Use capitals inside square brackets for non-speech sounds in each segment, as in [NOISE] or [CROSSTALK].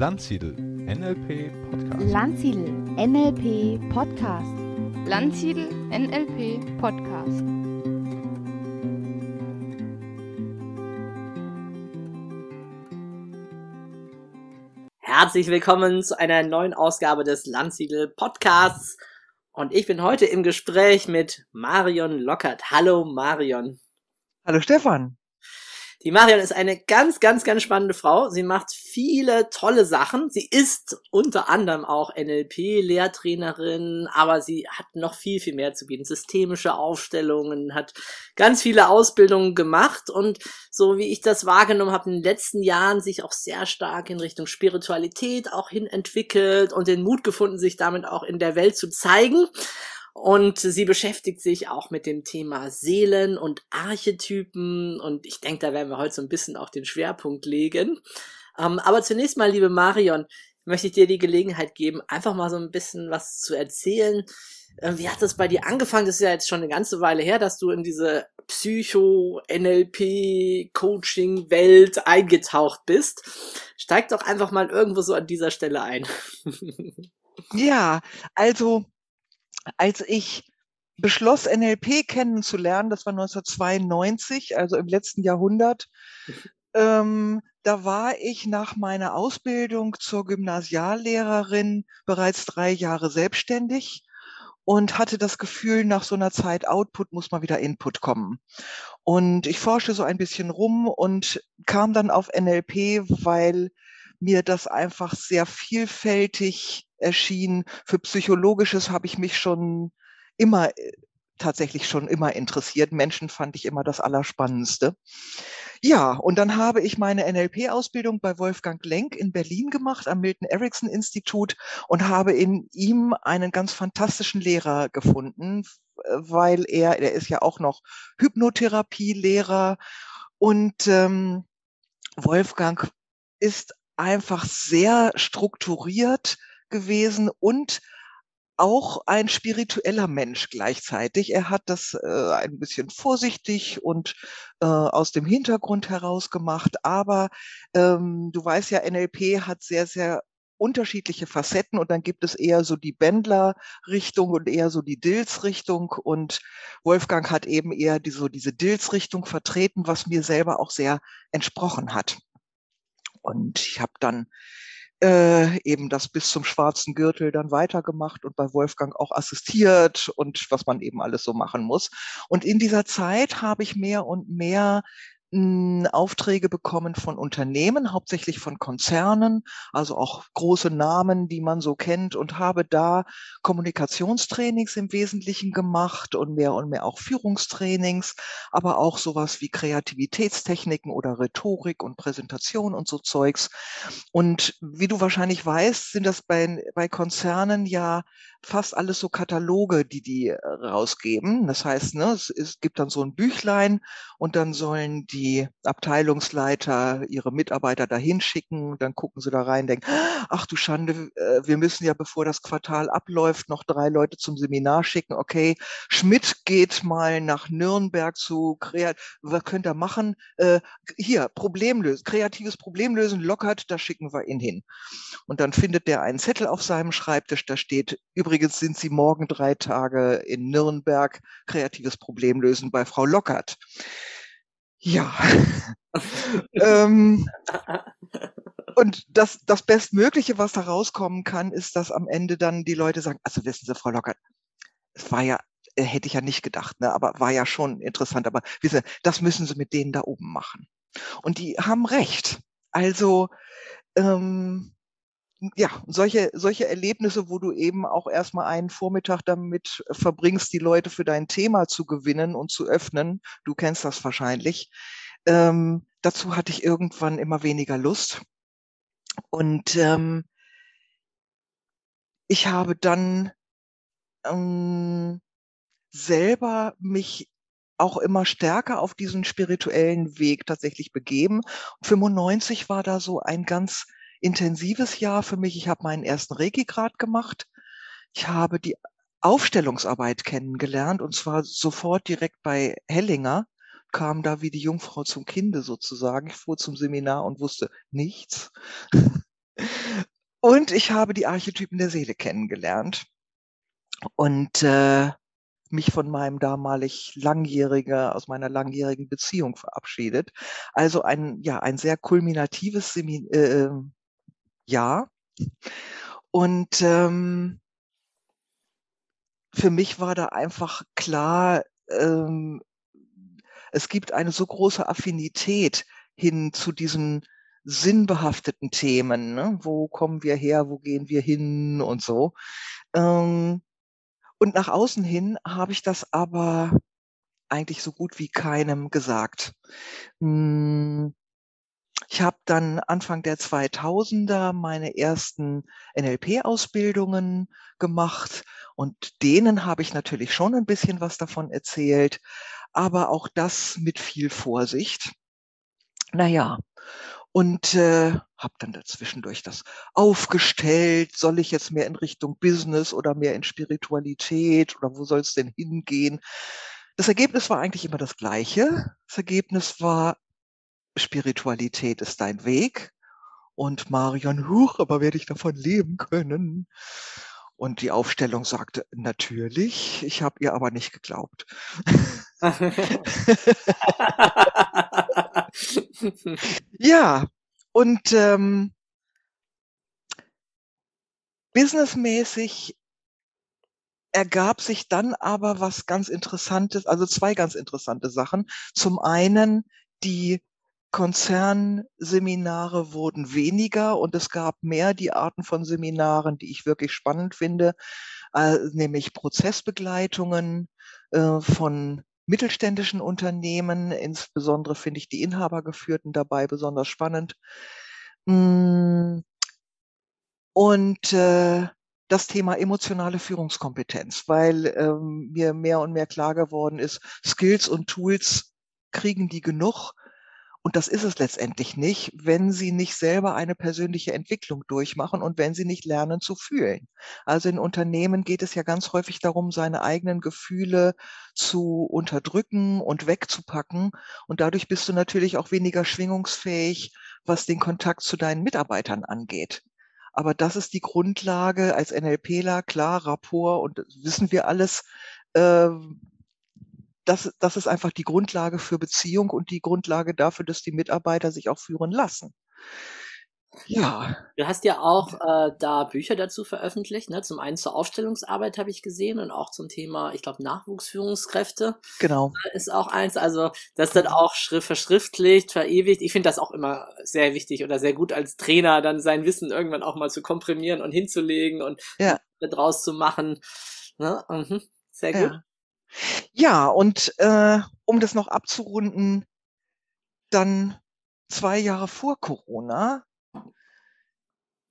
Landsiedel NLP Podcast. Landsiedel NLP Podcast. Landsiedel NLP Podcast. Herzlich willkommen zu einer neuen Ausgabe des Landsiedel Podcasts. Und ich bin heute im Gespräch mit Marion Lockert. Hallo Marion. Hallo Stefan. Die Marion ist eine ganz, ganz, ganz spannende Frau. Sie macht viele tolle Sachen. Sie ist unter anderem auch NLP-Lehrtrainerin, aber sie hat noch viel, viel mehr zu bieten. Systemische Aufstellungen, hat ganz viele Ausbildungen gemacht und so wie ich das wahrgenommen habe, in den letzten Jahren sich auch sehr stark in Richtung Spiritualität auch hin entwickelt und den Mut gefunden, sich damit auch in der Welt zu zeigen. Und sie beschäftigt sich auch mit dem Thema Seelen und Archetypen. Und ich denke, da werden wir heute so ein bisschen auch den Schwerpunkt legen. Ähm, aber zunächst mal, liebe Marion, möchte ich dir die Gelegenheit geben, einfach mal so ein bisschen was zu erzählen. Äh, wie hat das bei dir angefangen? Das ist ja jetzt schon eine ganze Weile her, dass du in diese Psycho-NLP-Coaching-Welt eingetaucht bist. Steig doch einfach mal irgendwo so an dieser Stelle ein. [LAUGHS] ja, also als ich beschloss, NLP kennenzulernen, das war 1992, also im letzten Jahrhundert, ähm, da war ich nach meiner Ausbildung zur Gymnasiallehrerin bereits drei Jahre selbstständig und hatte das Gefühl, nach so einer Zeit Output muss mal wieder Input kommen. Und ich forschte so ein bisschen rum und kam dann auf NLP, weil mir das einfach sehr vielfältig erschien. Für Psychologisches habe ich mich schon immer äh, tatsächlich schon immer interessiert. Menschen fand ich immer das Allerspannendste. Ja, und dann habe ich meine NLP-Ausbildung bei Wolfgang Lenk in Berlin gemacht, am Milton Erickson Institut und habe in ihm einen ganz fantastischen Lehrer gefunden, weil er, er ist ja auch noch Hypnotherapie-Lehrer und ähm, Wolfgang ist einfach sehr strukturiert gewesen und auch ein spiritueller Mensch gleichzeitig. Er hat das äh, ein bisschen vorsichtig und äh, aus dem Hintergrund heraus gemacht, aber ähm, du weißt ja, NLP hat sehr, sehr unterschiedliche Facetten und dann gibt es eher so die Bändler-Richtung und eher so die Dills-Richtung und Wolfgang hat eben eher die, so diese Dills-Richtung vertreten, was mir selber auch sehr entsprochen hat. Und ich habe dann äh, eben das bis zum schwarzen Gürtel dann weitergemacht und bei Wolfgang auch assistiert und was man eben alles so machen muss. Und in dieser Zeit habe ich mehr und mehr Aufträge bekommen von Unternehmen, hauptsächlich von Konzernen, also auch große Namen, die man so kennt und habe da Kommunikationstrainings im Wesentlichen gemacht und mehr und mehr auch Führungstrainings, aber auch sowas wie Kreativitätstechniken oder Rhetorik und Präsentation und so Zeugs. Und wie du wahrscheinlich weißt, sind das bei, bei Konzernen ja fast alles so Kataloge, die die äh, rausgeben. Das heißt, ne, es, es gibt dann so ein Büchlein und dann sollen die Abteilungsleiter ihre Mitarbeiter dahin schicken. Dann gucken sie da rein, denken, ach du Schande, äh, wir müssen ja, bevor das Quartal abläuft, noch drei Leute zum Seminar schicken. Okay, Schmidt geht mal nach Nürnberg zu Kreat. Was könnt ihr machen? Äh, hier, Problemlösen, kreatives Problemlösen lockert, da schicken wir ihn hin. Und dann findet der einen Zettel auf seinem Schreibtisch, da steht Übrigens sind Sie morgen drei Tage in Nürnberg kreatives Problem lösen bei Frau Lockert. Ja. [LAUGHS] ähm, und das, das Bestmögliche, was da rauskommen kann, ist, dass am Ende dann die Leute sagen, also wissen Sie, Frau Lockert, es war ja, äh, hätte ich ja nicht gedacht, ne, aber war ja schon interessant, aber wissen Sie, das müssen Sie mit denen da oben machen. Und die haben recht. Also, ähm, ja, solche, solche Erlebnisse, wo du eben auch erstmal einen Vormittag damit verbringst, die Leute für dein Thema zu gewinnen und zu öffnen. Du kennst das wahrscheinlich. Ähm, dazu hatte ich irgendwann immer weniger Lust. Und ähm, ich habe dann ähm, selber mich auch immer stärker auf diesen spirituellen Weg tatsächlich begeben. 95 war da so ein ganz intensives Jahr für mich. Ich habe meinen ersten Reiki-Grad gemacht. Ich habe die Aufstellungsarbeit kennengelernt und zwar sofort direkt bei Hellinger kam da wie die Jungfrau zum Kinde sozusagen. Ich fuhr zum Seminar und wusste nichts. [LAUGHS] Und ich habe die Archetypen der Seele kennengelernt und äh, mich von meinem damalig langjähriger, aus meiner langjährigen Beziehung verabschiedet. Also ein, ja, ein sehr kulminatives Semin äh, Jahr. Und ähm, für mich war da einfach klar, ähm, es gibt eine so große Affinität hin zu diesen sinnbehafteten Themen. Ne? Wo kommen wir her? Wo gehen wir hin? Und so. Ähm, und nach außen hin habe ich das aber eigentlich so gut wie keinem gesagt. Hm, ich habe dann Anfang der 2000er meine ersten NLP-Ausbildungen gemacht und denen habe ich natürlich schon ein bisschen was davon erzählt, aber auch das mit viel Vorsicht. Naja, und äh, habe dann dazwischendurch das aufgestellt. Soll ich jetzt mehr in Richtung Business oder mehr in Spiritualität oder wo soll es denn hingehen? Das Ergebnis war eigentlich immer das gleiche. Das Ergebnis war, Spiritualität ist dein Weg. Und Marion, huch, aber werde ich davon leben können? Und die Aufstellung sagte, natürlich, ich habe ihr aber nicht geglaubt. [LAUGHS] ja, und ähm, businessmäßig ergab sich dann aber was ganz Interessantes, also zwei ganz interessante Sachen. Zum einen die Konzernseminare wurden weniger und es gab mehr die Arten von Seminaren, die ich wirklich spannend finde, äh, nämlich Prozessbegleitungen äh, von mittelständischen Unternehmen. Insbesondere finde ich die Inhabergeführten dabei besonders spannend. Mm. Und äh, das Thema emotionale Führungskompetenz, weil ähm, mir mehr und mehr klar geworden ist, Skills und Tools kriegen die genug und das ist es letztendlich nicht, wenn sie nicht selber eine persönliche Entwicklung durchmachen und wenn sie nicht lernen zu fühlen. Also in Unternehmen geht es ja ganz häufig darum, seine eigenen Gefühle zu unterdrücken und wegzupacken. Und dadurch bist du natürlich auch weniger schwingungsfähig, was den Kontakt zu deinen Mitarbeitern angeht. Aber das ist die Grundlage als NLPler, klar, Rapport und wissen wir alles, äh, das, das ist einfach die Grundlage für Beziehung und die Grundlage dafür, dass die Mitarbeiter sich auch führen lassen. Ja. Du hast ja auch äh, da Bücher dazu veröffentlicht, ne? Zum einen zur Aufstellungsarbeit habe ich gesehen und auch zum Thema, ich glaube, Nachwuchsführungskräfte. Genau. Ist auch eins, also das dann auch schrift, verschriftlicht, verewigt. Ich finde das auch immer sehr wichtig oder sehr gut als Trainer, dann sein Wissen irgendwann auch mal zu komprimieren und hinzulegen und ja. draus zu machen. Ne? Mhm. Sehr gut. Ja. Ja, und äh, um das noch abzurunden, dann zwei Jahre vor Corona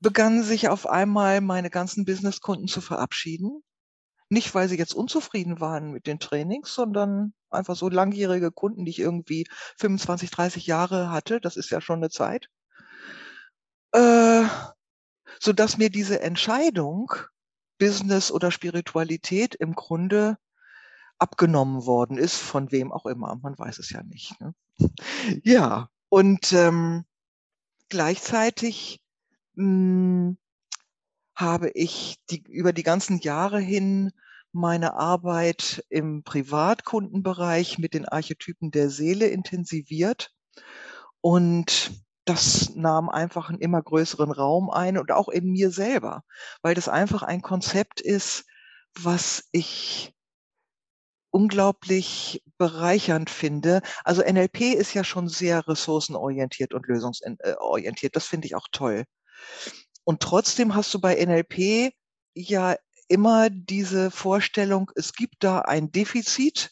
begannen sich auf einmal meine ganzen Businesskunden zu verabschieden. Nicht, weil sie jetzt unzufrieden waren mit den Trainings, sondern einfach so langjährige Kunden, die ich irgendwie 25, 30 Jahre hatte. Das ist ja schon eine Zeit. Äh, so dass mir diese Entscheidung, Business oder Spiritualität im Grunde abgenommen worden ist, von wem auch immer. Man weiß es ja nicht. Ne? [LAUGHS] Ja, und ähm, gleichzeitig mh, hm, habe ich die, über die ganzen Jahre hin meine Arbeit im Privatkundenbereich mit den Archetypen der Seele intensiviert und das nahm einfach einen immer größeren Raum ein und auch in mir selber, weil das einfach ein Konzept ist, was ich unglaublich bereichernd finde. Also NLP ist ja schon sehr ressourcenorientiert und lösungsorientiert. Das finde ich auch toll. Und trotzdem hast du bei NLP ja immer diese Vorstellung, es gibt da ein Defizit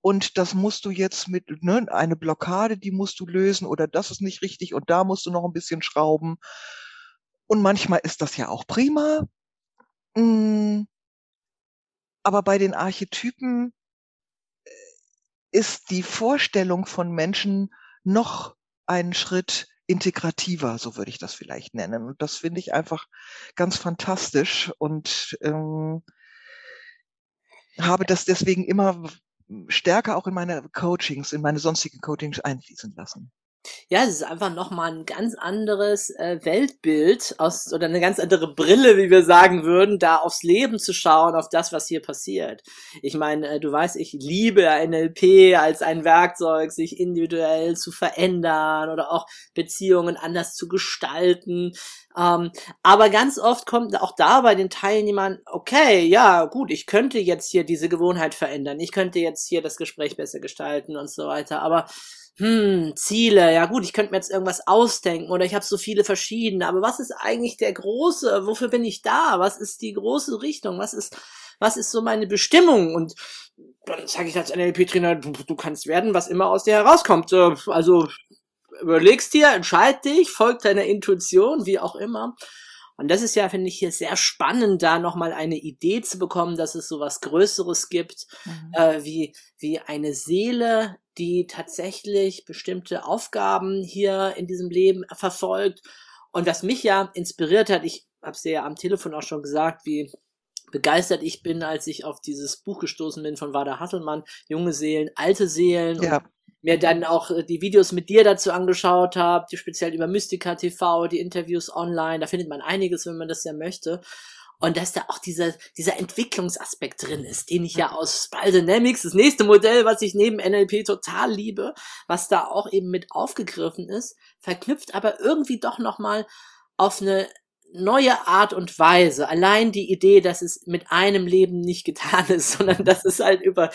und das musst du jetzt mit ne, eine Blockade, die musst du lösen oder das ist nicht richtig und da musst du noch ein bisschen schrauben. Und manchmal ist das ja auch prima. Hm, aber bei den Archetypen äh, ist die Vorstellung von Menschen noch einen Schritt integrativer, so würde ich das vielleicht nennen. Und das finde ich einfach ganz fantastisch und ähm, habe das deswegen immer stärker auch in meine Coachings, in meine sonstigen Coachings einfließen lassen. Ja, es ist einfach nochmal ein ganz anderes äh, Weltbild aus oder eine ganz andere Brille, wie wir sagen würden, da aufs Leben zu schauen, auf das, was hier passiert. Ich meine, äh, du weißt, ich liebe NLP als ein Werkzeug, sich individuell zu verändern oder auch Beziehungen anders zu gestalten. Ähm, aber ganz oft kommt auch da bei den Teilnehmern, okay, ja, gut, ich könnte jetzt hier diese Gewohnheit verändern, ich könnte jetzt hier das Gespräch besser gestalten und so weiter, aber hm, Ziele, ja gut, ich könnte mir jetzt irgendwas ausdenken oder ich habe so viele verschiedene, aber was ist eigentlich der große, wofür bin ich da? Was ist die große Richtung? Was ist, was ist so meine Bestimmung? Und dann sage ich als NLP-Trainer, du, du kannst werden, was immer aus dir herauskommt. Also überlegst dir, entscheid dich, folg deiner Intuition, wie auch immer. Und das ist ja, finde ich, hier sehr spannend, da nochmal eine Idee zu bekommen, dass es so was Größeres gibt, mhm. äh, wie, wie eine Seele, die tatsächlich bestimmte Aufgaben hier in diesem Leben verfolgt. Und was mich ja inspiriert hat, ich habe es ja am Telefon auch schon gesagt, wie begeistert ich bin, als ich auf dieses Buch gestoßen bin von Wada Hasselmann, Junge Seelen, alte Seelen. Ja. Mir dann auch äh, die Videos mit dir dazu angeschaut habe, die speziell über Mystica TV, die Interviews online, da findet man einiges, wenn man das ja möchte. Und dass da auch dieser, dieser Entwicklungsaspekt drin ist, den ich ja aus Spaldynamics, das nächste Modell, was ich neben NLP total liebe, was da auch eben mit aufgegriffen ist, verknüpft aber irgendwie doch nochmal auf eine neue Art und Weise. Allein die Idee, dass es mit einem Leben nicht getan ist, [LAUGHS] sondern dass es halt über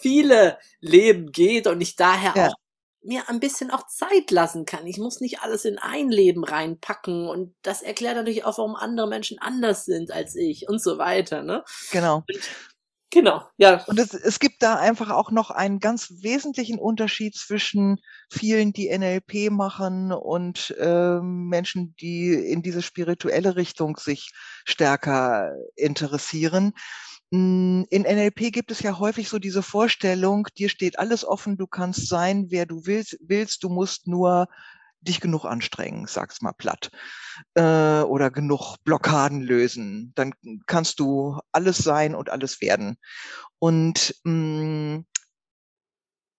viele Leben geht und ich daher ja. auch mir ein bisschen auch Zeit lassen kann. Ich muss nicht alles in ein Leben reinpacken und das erklärt natürlich auch, warum andere Menschen anders sind als ich und so weiter, ne? Genau. Genau, ja. Und es, es gibt da einfach auch noch einen ganz wesentlichen Unterschied zwischen vielen, die NLP machen und äh, Menschen, die in diese spirituelle Richtung sich stärker interessieren. Hm, in NLP gibt es ja häufig so diese Vorstellung, dir steht alles offen, du kannst sein, wer du willst, willst du musst nur dich genug anstrengen, sag's mal platt, äh, oder genug Blockaden lösen. Dann kannst du alles sein und alles werden. Und mh, hm,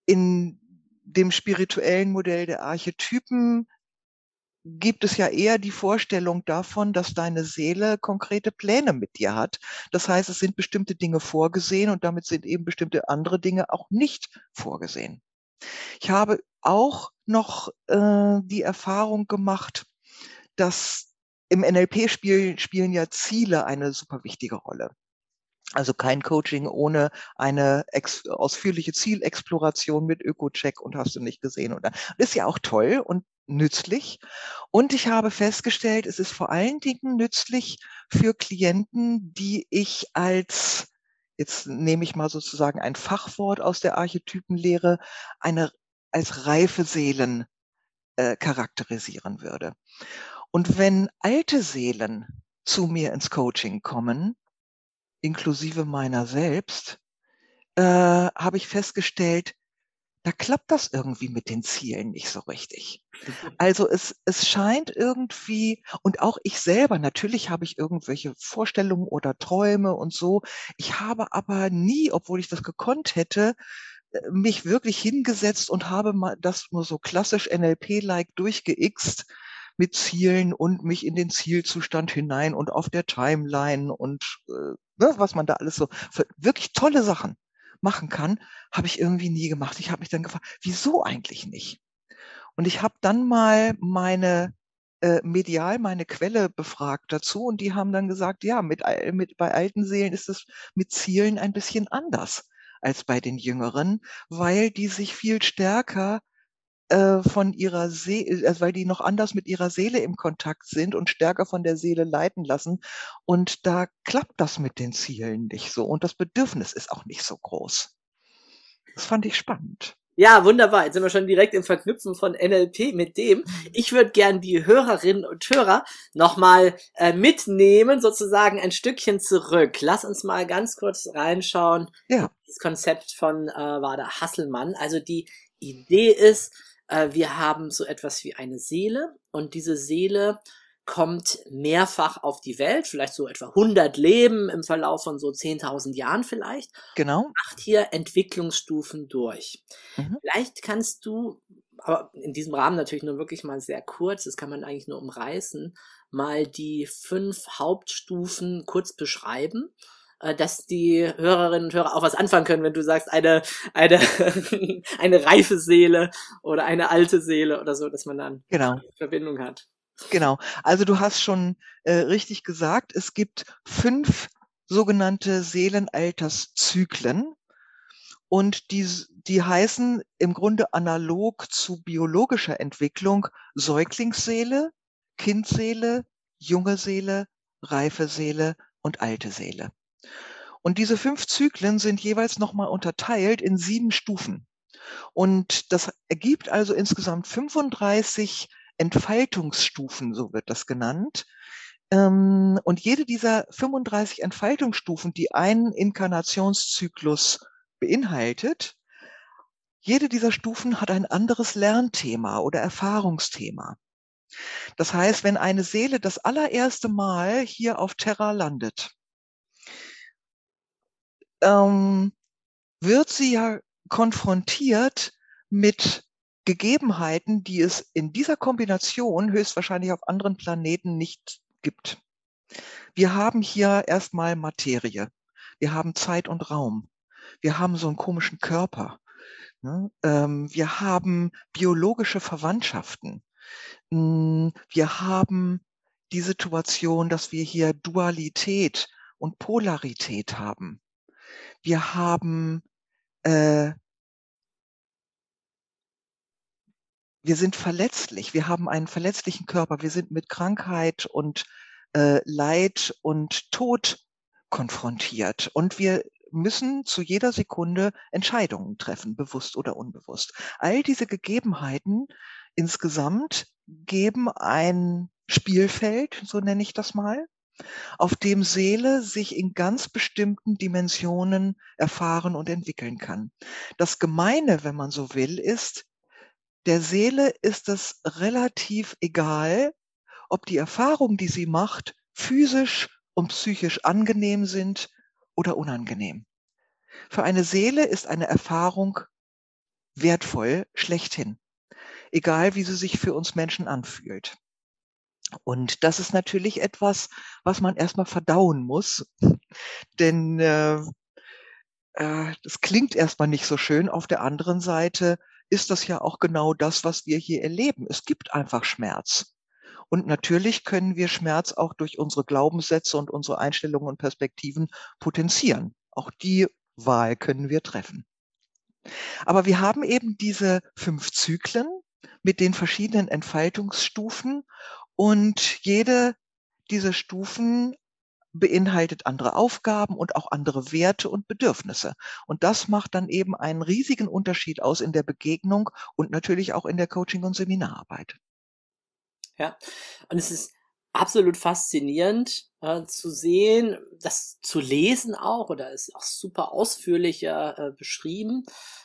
in dem spirituellen Modell der Archetypen gibt es ja eher die Vorstellung davon, dass deine Seele konkrete Pläne mit dir hat. Das heißt, es sind bestimmte Dinge vorgesehen und damit sind eben bestimmte andere Dinge auch nicht vorgesehen. Ich habe auch noch äh, die Erfahrung gemacht, dass im NLP spiel, spielen ja Ziele eine super wichtige Rolle. Also kein Coaching ohne eine ausführliche Zielexploration mit Öko-Check und hast du nicht gesehen. Oder ist ja auch toll und nützlich. Und ich habe festgestellt, es ist vor allen Dingen nützlich für Klienten, die ich als, jetzt nehme ich mal sozusagen ein Fachwort aus der Archetypenlehre, eine als reife Seelen äh, charakterisieren würde. Und wenn alte Seelen zu mir ins Coaching kommen, inklusive meiner selbst, äh, habe ich festgestellt, da klappt das irgendwie mit den Zielen nicht so richtig. Also es, es scheint irgendwie, und auch ich selber, natürlich habe ich irgendwelche Vorstellungen oder Träume und so. Ich habe aber nie, obwohl ich das gekonnt hätte, äh, mich wirklich hingesetzt und habe mal das nur so klassisch NLP-like durchgeixt mit Zielen und mich in den Zielzustand hinein und auf der Timeline und äh, ne, was man da alles so, für wirklich tolle Sachen machen kann, habe ich irgendwie nie gemacht. Ich habe mich dann gefragt, wieso eigentlich nicht? Und ich habe dann mal meine äh, medial meine Quelle befragt dazu und die haben dann gesagt, ja, mit, mit bei alten Seelen ist es mit Zielen ein bisschen anders als bei den Jüngeren, weil die sich viel stärker äh, von ihrer Seele, also weil die noch anders mit ihrer Seele im Kontakt sind und stärker von der Seele leiten lassen. Und da klappt das mit den Zielen nicht so. Und das Bedürfnis ist auch nicht so groß. Das fand ich spannend. Ja, wunderbar. Jetzt sind wir schon direkt im Verknüpfen von NLP mit dem. Mhm. Ich würde gern die Hörerinnen und Hörer nochmal äh, mitnehmen, sozusagen ein Stückchen zurück. Lass uns mal ganz kurz reinschauen. Ja. Das Konzept von äh, Wada Hasselmann. Also die Idee ist, äh, wir haben so etwas wie eine Seele und diese Seele kommt mehrfach auf die Welt, vielleicht so etwa 100 Leben im Verlauf von so 10.000 Jahren vielleicht. Genau. Macht hier Entwicklungsstufen durch. Mhm. Vielleicht kannst du aber in diesem Rahmen natürlich nur wirklich mal sehr kurz, das kann man eigentlich nur umreißen, mal die fünf Hauptstufen kurz beschreiben äh, dass die Hörerinnen und Hörer auch was anfangen können, wenn du sagst, eine, eine, [LAUGHS] eine reife Seele oder eine alte Seele oder so, dass man dann Genau. eine Verbindung hat. Genau. Also du hast schon äh, richtig gesagt, es gibt fünf sogenannte Seelenalterszyklen und die, die heißen im Grunde analog zu biologischer Entwicklung Säuglingsseele, Kindseele, junge Seele, reife Seele und alte Seele. Und diese fünf Zyklen sind jeweils nochmal unterteilt in sieben Stufen. Und das ergibt also insgesamt 35 Entfaltungsstufen, so wird das genannt. Ähm, und jede dieser 35 Entfaltungsstufen, die einen Inkarnationszyklus beinhaltet, jede dieser Stufen hat ein anderes Lernthema oder Erfahrungsthema. Das heißt, wenn eine Seele das allererste Mal hier auf Terra landet, ähm, wird sie ja konfrontiert mit Gegebenheiten, die es in dieser Kombination höchstwahrscheinlich auf anderen Planeten nicht gibt. Wir haben hier erstmal Materie. Wir haben Zeit und Raum. Wir haben so einen komischen Körper. Ne? Ähm, wir haben biologische Verwandtschaften. Mm, wir haben die Situation, dass wir hier Dualität und Polarität haben. Wir haben äh, wir sind verletzlich, wir haben einen verletzlichen Körper, wir sind mit Krankheit und äh, Leid und Tod konfrontiert. Und wir müssen zu jeder Sekunde Entscheidungen treffen, bewusst oder unbewusst. All diese Gegebenheiten insgesamt geben ein Spielfeld, so nenne ich das mal, auf dem Seele sich in ganz bestimmten Dimensionen erfahren und entwickeln kann. Das Gemeine, wenn man so will, ist, der Seele ist es relativ egal, ob die Erfahrungen, die sie macht, physisch und psychisch angenehm sind oder unangenehm. Für eine Seele ist eine Erfahrung wertvoll schlechthin, egal wie sie sich für uns Menschen anfühlt. Und das ist natürlich etwas, was man erstmal verdauen muss, [LAUGHS] denn äh, äh, das klingt erstmal nicht so schön. Auf der anderen Seite ist das ja auch genau das, was wir hier erleben. Es gibt einfach Schmerz. Und natürlich können wir Schmerz auch durch unsere Glaubenssätze und unsere Einstellungen und Perspektiven potenzieren. Auch die Wahl können wir treffen. Aber wir haben eben diese fünf Zyklen mit den verschiedenen Entfaltungsstufen und jede dieser Stufen beinhaltet andere Aufgaben und auch andere Werte und Bedürfnisse. Und das macht dann eben einen riesigen Unterschied aus in der Begegnung und natürlich auch in der Coaching- und Seminararbeit. Ja, und es ist absolut faszinierend äh, zu sehen, das zu lesen auch, oder ist auch super ausführlich äh, beschrieben.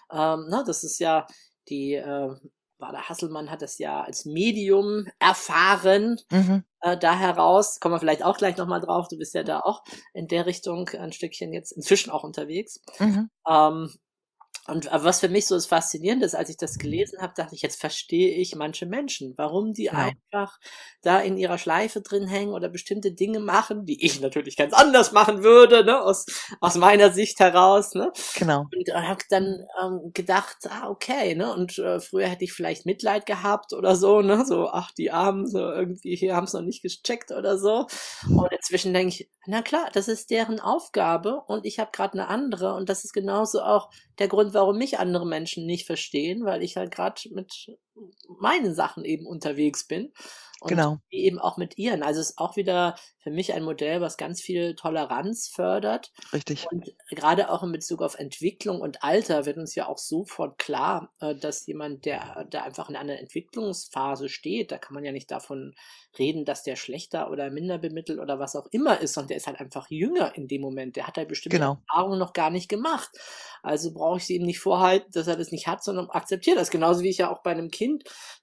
Ähm, ne, das ist ja die äh, Bader Hasselmann hat das ja als Medium erfahren. Mhm. Äh, da heraus, kommen wir vielleicht auch gleich nochmal drauf, du bist ja da auch in der Richtung ein Stückchen jetzt inzwischen auch unterwegs. Mhm. Ähm, und was für mich so das Faszinierende ist, als ich das gelesen habe, dachte ich, jetzt verstehe ich manche Menschen, warum die genau. einfach da in ihrer Schleife drin hängen oder bestimmte Dinge machen, die ich natürlich ganz anders machen würde, ne, aus, aus meiner Sicht heraus, ne. Genau. Und habe dann ähm, gedacht, ah, okay, ne, und äh, früher hätte ich vielleicht Mitleid gehabt oder so, ne, so, ach, die Armen, so irgendwie hier haben es noch nicht gecheckt oder so. Und inzwischen denke ich, na klar, das ist deren Aufgabe und ich habe gerade eine andere und das ist genauso auch der Grund, warum mich andere Menschen nicht verstehen, weil ich halt gerade mit meinen Sachen eben unterwegs bin. Und genau. eben auch mit ihren. Also es ist auch wieder für mich ein Modell, was ganz viel Toleranz fördert. Richtig. Und gerade auch in Bezug auf Entwicklung und Alter wird uns ja auch sofort klar, äh, dass jemand, der, der einfach in einer Entwicklungsphase steht, da kann man ja nicht davon reden, dass der schlechter oder minder bemittelt oder was auch immer ist, sondern der ist halt einfach jünger in dem Moment. Der hat halt bestimmte genau. Erfahrungen noch gar nicht gemacht. Also brauche ich sie ihm nicht vorhalten, dass er das nicht hat, sondern akzeptiere das. Genauso wie ich ja auch bei einem Kind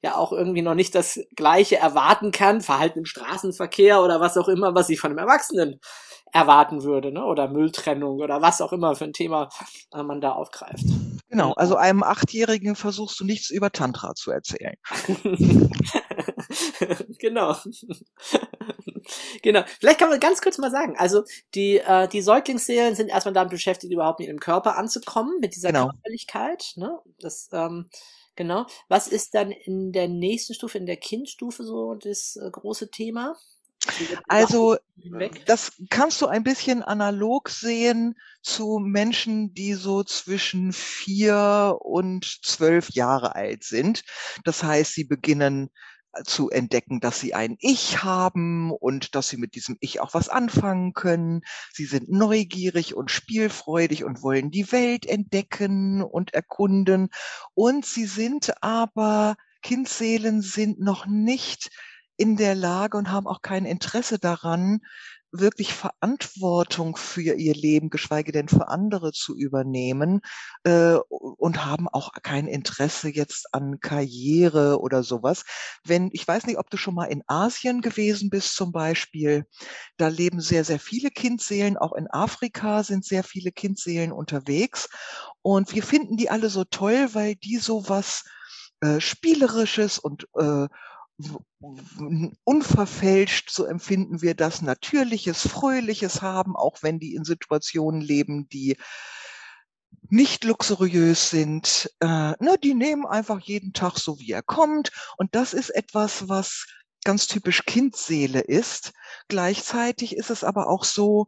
ja auch irgendwie noch nicht das Gleiche erwarten kann, Verhalten im Straßenverkehr oder was auch immer, was ich von einem Erwachsenen erwarten würde, ne? Oder Mülltrennung oder was auch immer für ein Thema äh, man da aufgreift. Genau, also einem Achtjährigen versuchst du nichts über Tantra zu erzählen. [LAUGHS] genau. genau. Vielleicht kann man ganz kurz mal sagen, also die, äh, die Säuglingsseelen sind erstmal damit beschäftigt, überhaupt nicht im Körper anzukommen, mit dieser Genau. Körperlichkeit. Ne? Das, ähm, genau. Was ist dann in der nächsten Stufe, in der Kindstufe so das äh, große Thema? Also das kannst du ein bisschen analog sehen zu Menschen, die so zwischen vier und zwölf Jahre alt sind. Das heißt, sie beginnen zu entdecken, dass sie ein Ich haben und dass sie mit diesem Ich auch was anfangen können. Sie sind neugierig und spielfreudig und wollen die Welt entdecken und erkunden. Und sie sind aber, Kindseelen sind noch nicht in der Lage und haben auch kein Interesse daran, wirklich Verantwortung für ihr Leben, geschweige denn für andere zu übernehmen äh, und haben auch kein Interesse jetzt an Karriere oder sowas. Wenn ich weiß nicht, ob du schon mal in Asien gewesen bist zum Beispiel, da leben sehr sehr viele Kindseelen. Auch in Afrika sind sehr viele Kindseelen unterwegs und wir finden die alle so toll, weil die so was äh, spielerisches und äh, unverfälscht, so empfinden wir das, natürliches, fröhliches haben, auch wenn die in Situationen leben, die nicht luxuriös sind. Äh, ne, die nehmen einfach jeden Tag so, wie er kommt. Und das ist etwas, was ganz typisch Kindseele ist. Gleichzeitig ist es aber auch so,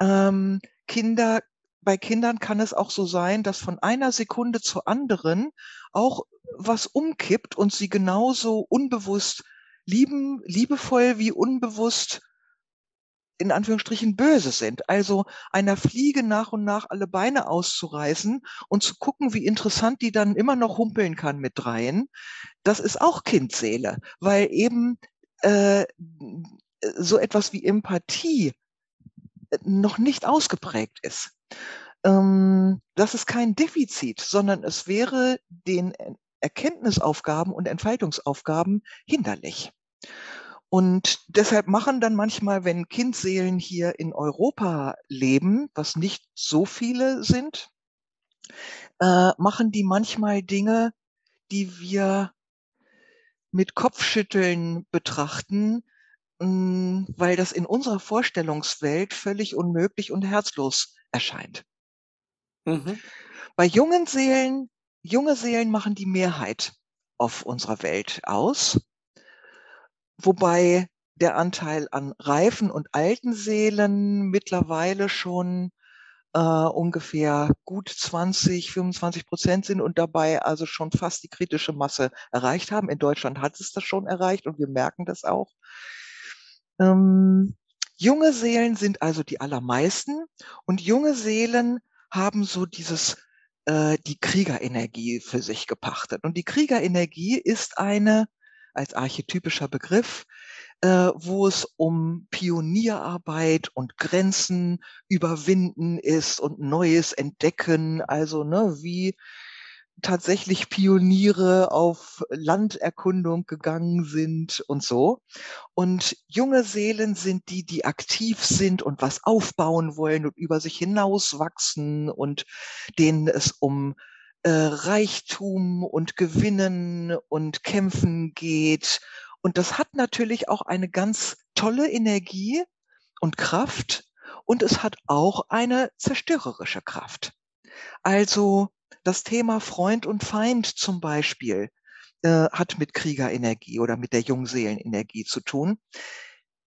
ähm, Kinder, bei Kindern kann es auch so sein, dass von einer Sekunde zur anderen auch was umkippt und sie genauso unbewusst lieben, liebevoll wie unbewusst in Anführungsstrichen böse sind. Also einer Fliege nach und nach alle Beine auszureißen und zu gucken, wie interessant die dann immer noch humpeln kann mit dreien, das ist auch Kindseele, weil eben äh, so etwas wie Empathie äh, noch nicht ausgeprägt ist. Ähm, das ist kein Defizit, sondern es wäre den Er- Erkenntnisaufgaben und Entfaltungsaufgaben hinderlich. Und deshalb machen dann manchmal, wenn Kindseelen hier in Europa leben, was nicht so viele sind, äh, machen die manchmal Dinge, die wir mit Kopfschütteln betrachten, mh, weil das in unserer Vorstellungswelt völlig unmöglich und herzlos erscheint. Mhm. Bei jungen Seelen, junge Seelen machen die Mehrheit auf unserer Welt aus, wobei der Anteil an reifen und alten Seelen mittlerweile schon äh, ungefähr gut 20, 25 Prozent sind und dabei also schon fast die kritische Masse erreicht haben. In Deutschland hat es das schon erreicht und wir merken das auch. Ähm, junge Seelen sind also die allermeisten und junge Seelen haben so dieses äh, die Kriegerenergie für sich gepachtet. Und die Kriegerenergie ist eine als archetypischer Begriff, äh, wo es um Pionierarbeit und Grenzen überwinden ist und Neues entdecken. Also ne, wie tatsächlich Pioniere auf Landerkundung gegangen sind und so. Und junge Seelen sind die, die aktiv sind und was aufbauen wollen und über sich hinauswachsen und denen es um äh, Reichtum und Gewinnen und Kämpfen geht. Und das hat natürlich auch eine ganz tolle Energie und Kraft und es hat auch eine zerstörerische Kraft. Also das Thema Freund und Feind zum Beispiel äh, hat mit Kriegerenergie oder mit der Jungseelenenergie zu tun.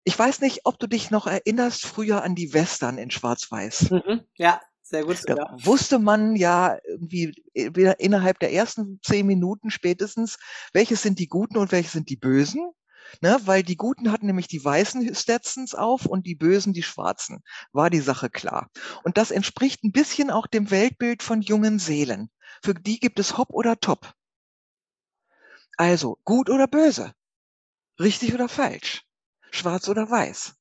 Ich weiß nicht, ob du dich noch erinnerst, früher an die Western in Schwarz-Weiß. Mhm. Ja, sehr gut. Da Ja. wusste man ja irgendwie wieder innerhalb der ersten zehn Minuten spätestens, welches sind die Guten und welche sind die Bösen. Ne, weil die Guten hatten nämlich die weißen Stetsons auf und die Bösen die schwarzen. War die Sache klar. Und das entspricht ein bisschen auch dem Weltbild von jungen Seelen. Für die gibt es Hop oder Top. Also gut oder böse, richtig oder falsch, schwarz oder weiß.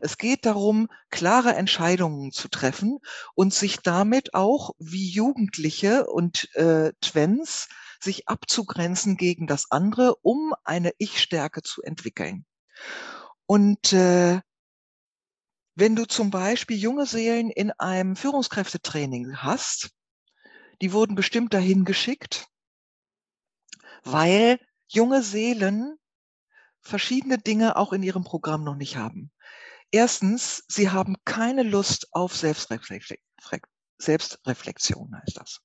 Es geht darum, klare Entscheidungen zu treffen und sich damit auch wie Jugendliche und äh, Twins sich abzugrenzen gegen das andere, um eine Ich-Stärke zu entwickeln. Und äh, wenn du zum Beispiel junge Seelen in einem Führungskräftetraining hast, die wurden bestimmt dahin geschickt, weil junge Seelen verschiedene Dinge auch in ihrem Programm noch nicht haben. Erstens, sie haben keine Lust auf Selbstreflexion, Selbstreflexion heißt das.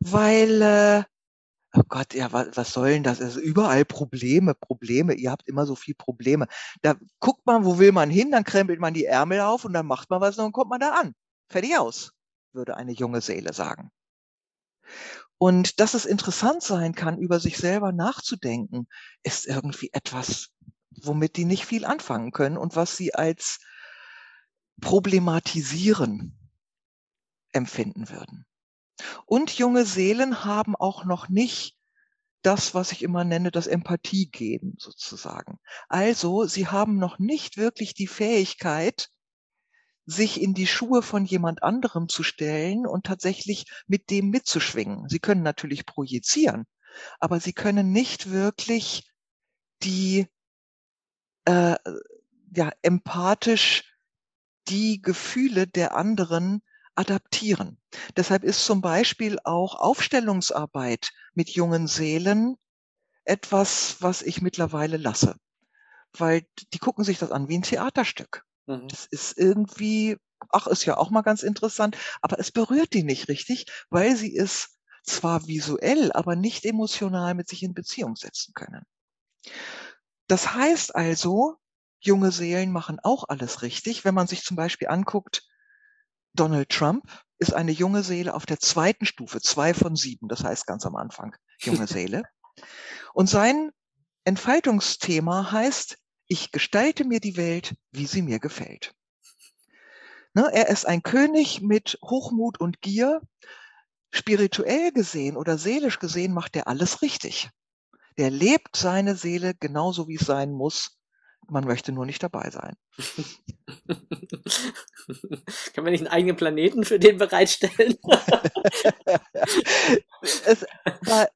Weil, äh, oh Gott, ja, was, was soll denn das? Also überall Probleme, Probleme. Ihr habt immer so viel Probleme. Da guckt man, wo will man hin, dann krempelt man die Ärmel auf und dann macht man was und dann kommt man da an. Fertig aus, würde eine junge Seele sagen. Und dass es interessant sein kann, über sich selber nachzudenken, ist irgendwie etwas, womit die nicht viel anfangen können und was sie als problematisieren empfinden würden. Und junge Seelen haben auch noch nicht das, was ich immer nenne, das Empathiegeben sozusagen. Also sie haben noch nicht wirklich die Fähigkeit, sich in die Schuhe von jemand anderem zu stellen und tatsächlich mit dem mitzuschwingen. Sie können natürlich projizieren, aber sie können nicht wirklich die äh, ja empathisch die Gefühle der anderen adaptieren. Deshalb ist zum Beispiel auch Aufstellungsarbeit mit jungen Seelen etwas, was ich mittlerweile lasse, weil die gucken sich das an wie ein Theaterstück. Mhm. Das ist irgendwie, ach, ist ja auch mal ganz interessant, aber es berührt die nicht richtig, weil sie es zwar visuell, aber nicht emotional mit sich in Beziehung setzen können. Das heißt also, junge Seelen machen auch alles richtig. Wenn man sich zum Beispiel anguckt, Donald Trump ist eine junge Seele auf der zweiten Stufe, zwei von sieben, das heißt ganz am Anfang, junge [LAUGHS] Seele. Und sein Entfaltungsthema heißt, ich gestalte mir die Welt, wie sie mir gefällt. Ne, er ist ein König mit Hochmut und Gier. Spirituell gesehen oder seelisch gesehen macht er alles richtig. Der lebt seine Seele genauso, wie es sein muss. Man möchte nur nicht dabei sein. [LAUGHS] Kann man nicht einen eigenen Planeten für den bereitstellen? [LAUGHS] es,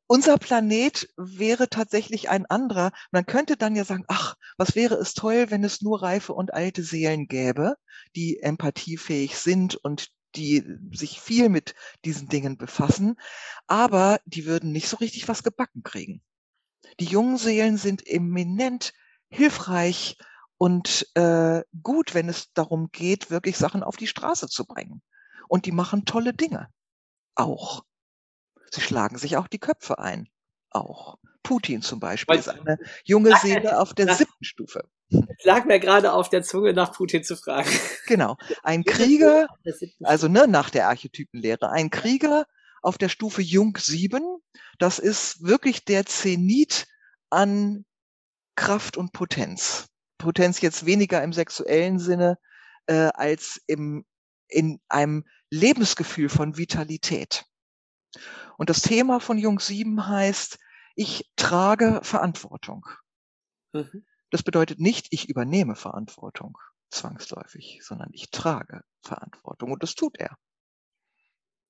unser Planet wäre tatsächlich ein anderer. Man könnte dann ja sagen, ach, was wäre es toll, wenn es nur reife und alte Seelen gäbe, die empathiefähig sind und die sich viel mit diesen Dingen befassen, aber die würden nicht so richtig was gebacken kriegen. Die jungen Seelen sind eminent hilfreich und äh, gut, wenn es darum geht, wirklich Sachen auf die Straße zu bringen. Und die machen tolle Dinge. Auch. Sie schlagen sich auch die Köpfe ein. Auch. Putin zum Beispiel ist eine junge Seele auf der siebten Stufe. Es lag mir gerade auf der Zunge, nach Putin zu fragen. Genau. Ein Krieger, also ne, nach der Archetypenlehre, ein Krieger auf der Stufe Jung 7, das ist wirklich der Zenit an Kraft und Potenz. Potenz jetzt weniger im sexuellen Sinne äh, als im, in einem Lebensgefühl von Vitalität. Und das Thema von Jung 7 heißt, ich trage Verantwortung. Mhm. Das bedeutet nicht, ich übernehme Verantwortung zwangsläufig, sondern ich trage Verantwortung und das tut er.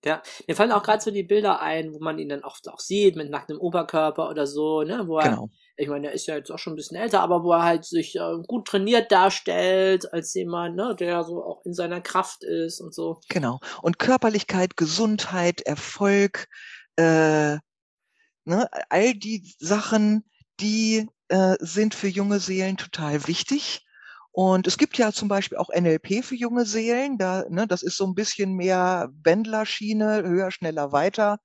Ja, mir fallen auch gerade so die Bilder ein, wo man ihn dann oft auch sieht, mit nacktem Oberkörper oder so, ne, wo er, genau. ich meine, er ist ja jetzt auch schon ein bisschen älter, aber wo er halt sich äh, gut trainiert darstellt, als jemand, ne, der so auch in seiner Kraft ist und so. Genau. Und Körperlichkeit, Gesundheit, Erfolg, äh, ne, all die Sachen, die äh, sind für junge Seelen total wichtig. Und es gibt ja zum Beispiel auch NLP für junge Seelen. Da, ne, das ist so ein bisschen mehr Bändlerschiene, höher, schneller, weiter.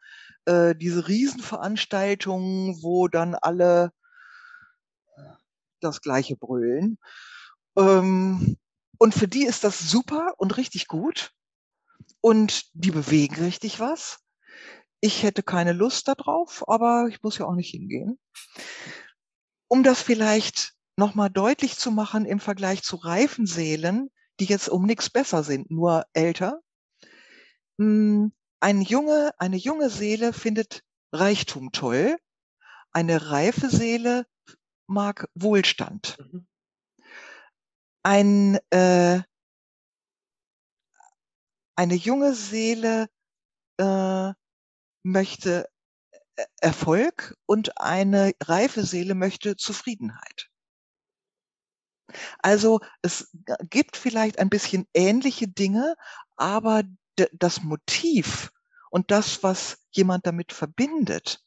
Äh, diese Riesenveranstaltungen, wo dann alle das Gleiche brüllen. Ähm, und für die ist das super und richtig gut. Und die bewegen richtig was. Ich hätte keine Lust darauf, aber ich muss ja auch nicht hingehen. Um das vielleicht nochmal deutlich zu machen im Vergleich zu reifen Seelen, die jetzt um nichts besser sind, nur älter. Hm, ein junge, eine junge Seele findet Reichtum toll. Eine reife Seele mag Wohlstand. Mhm. Ein, äh, eine junge Seele äh, möchte äh, Erfolg und eine reife Seele möchte Zufriedenheit. Also es gibt vielleicht ein bisschen ähnliche Dinge, aber das Motiv Und das, was jemand damit verbindet,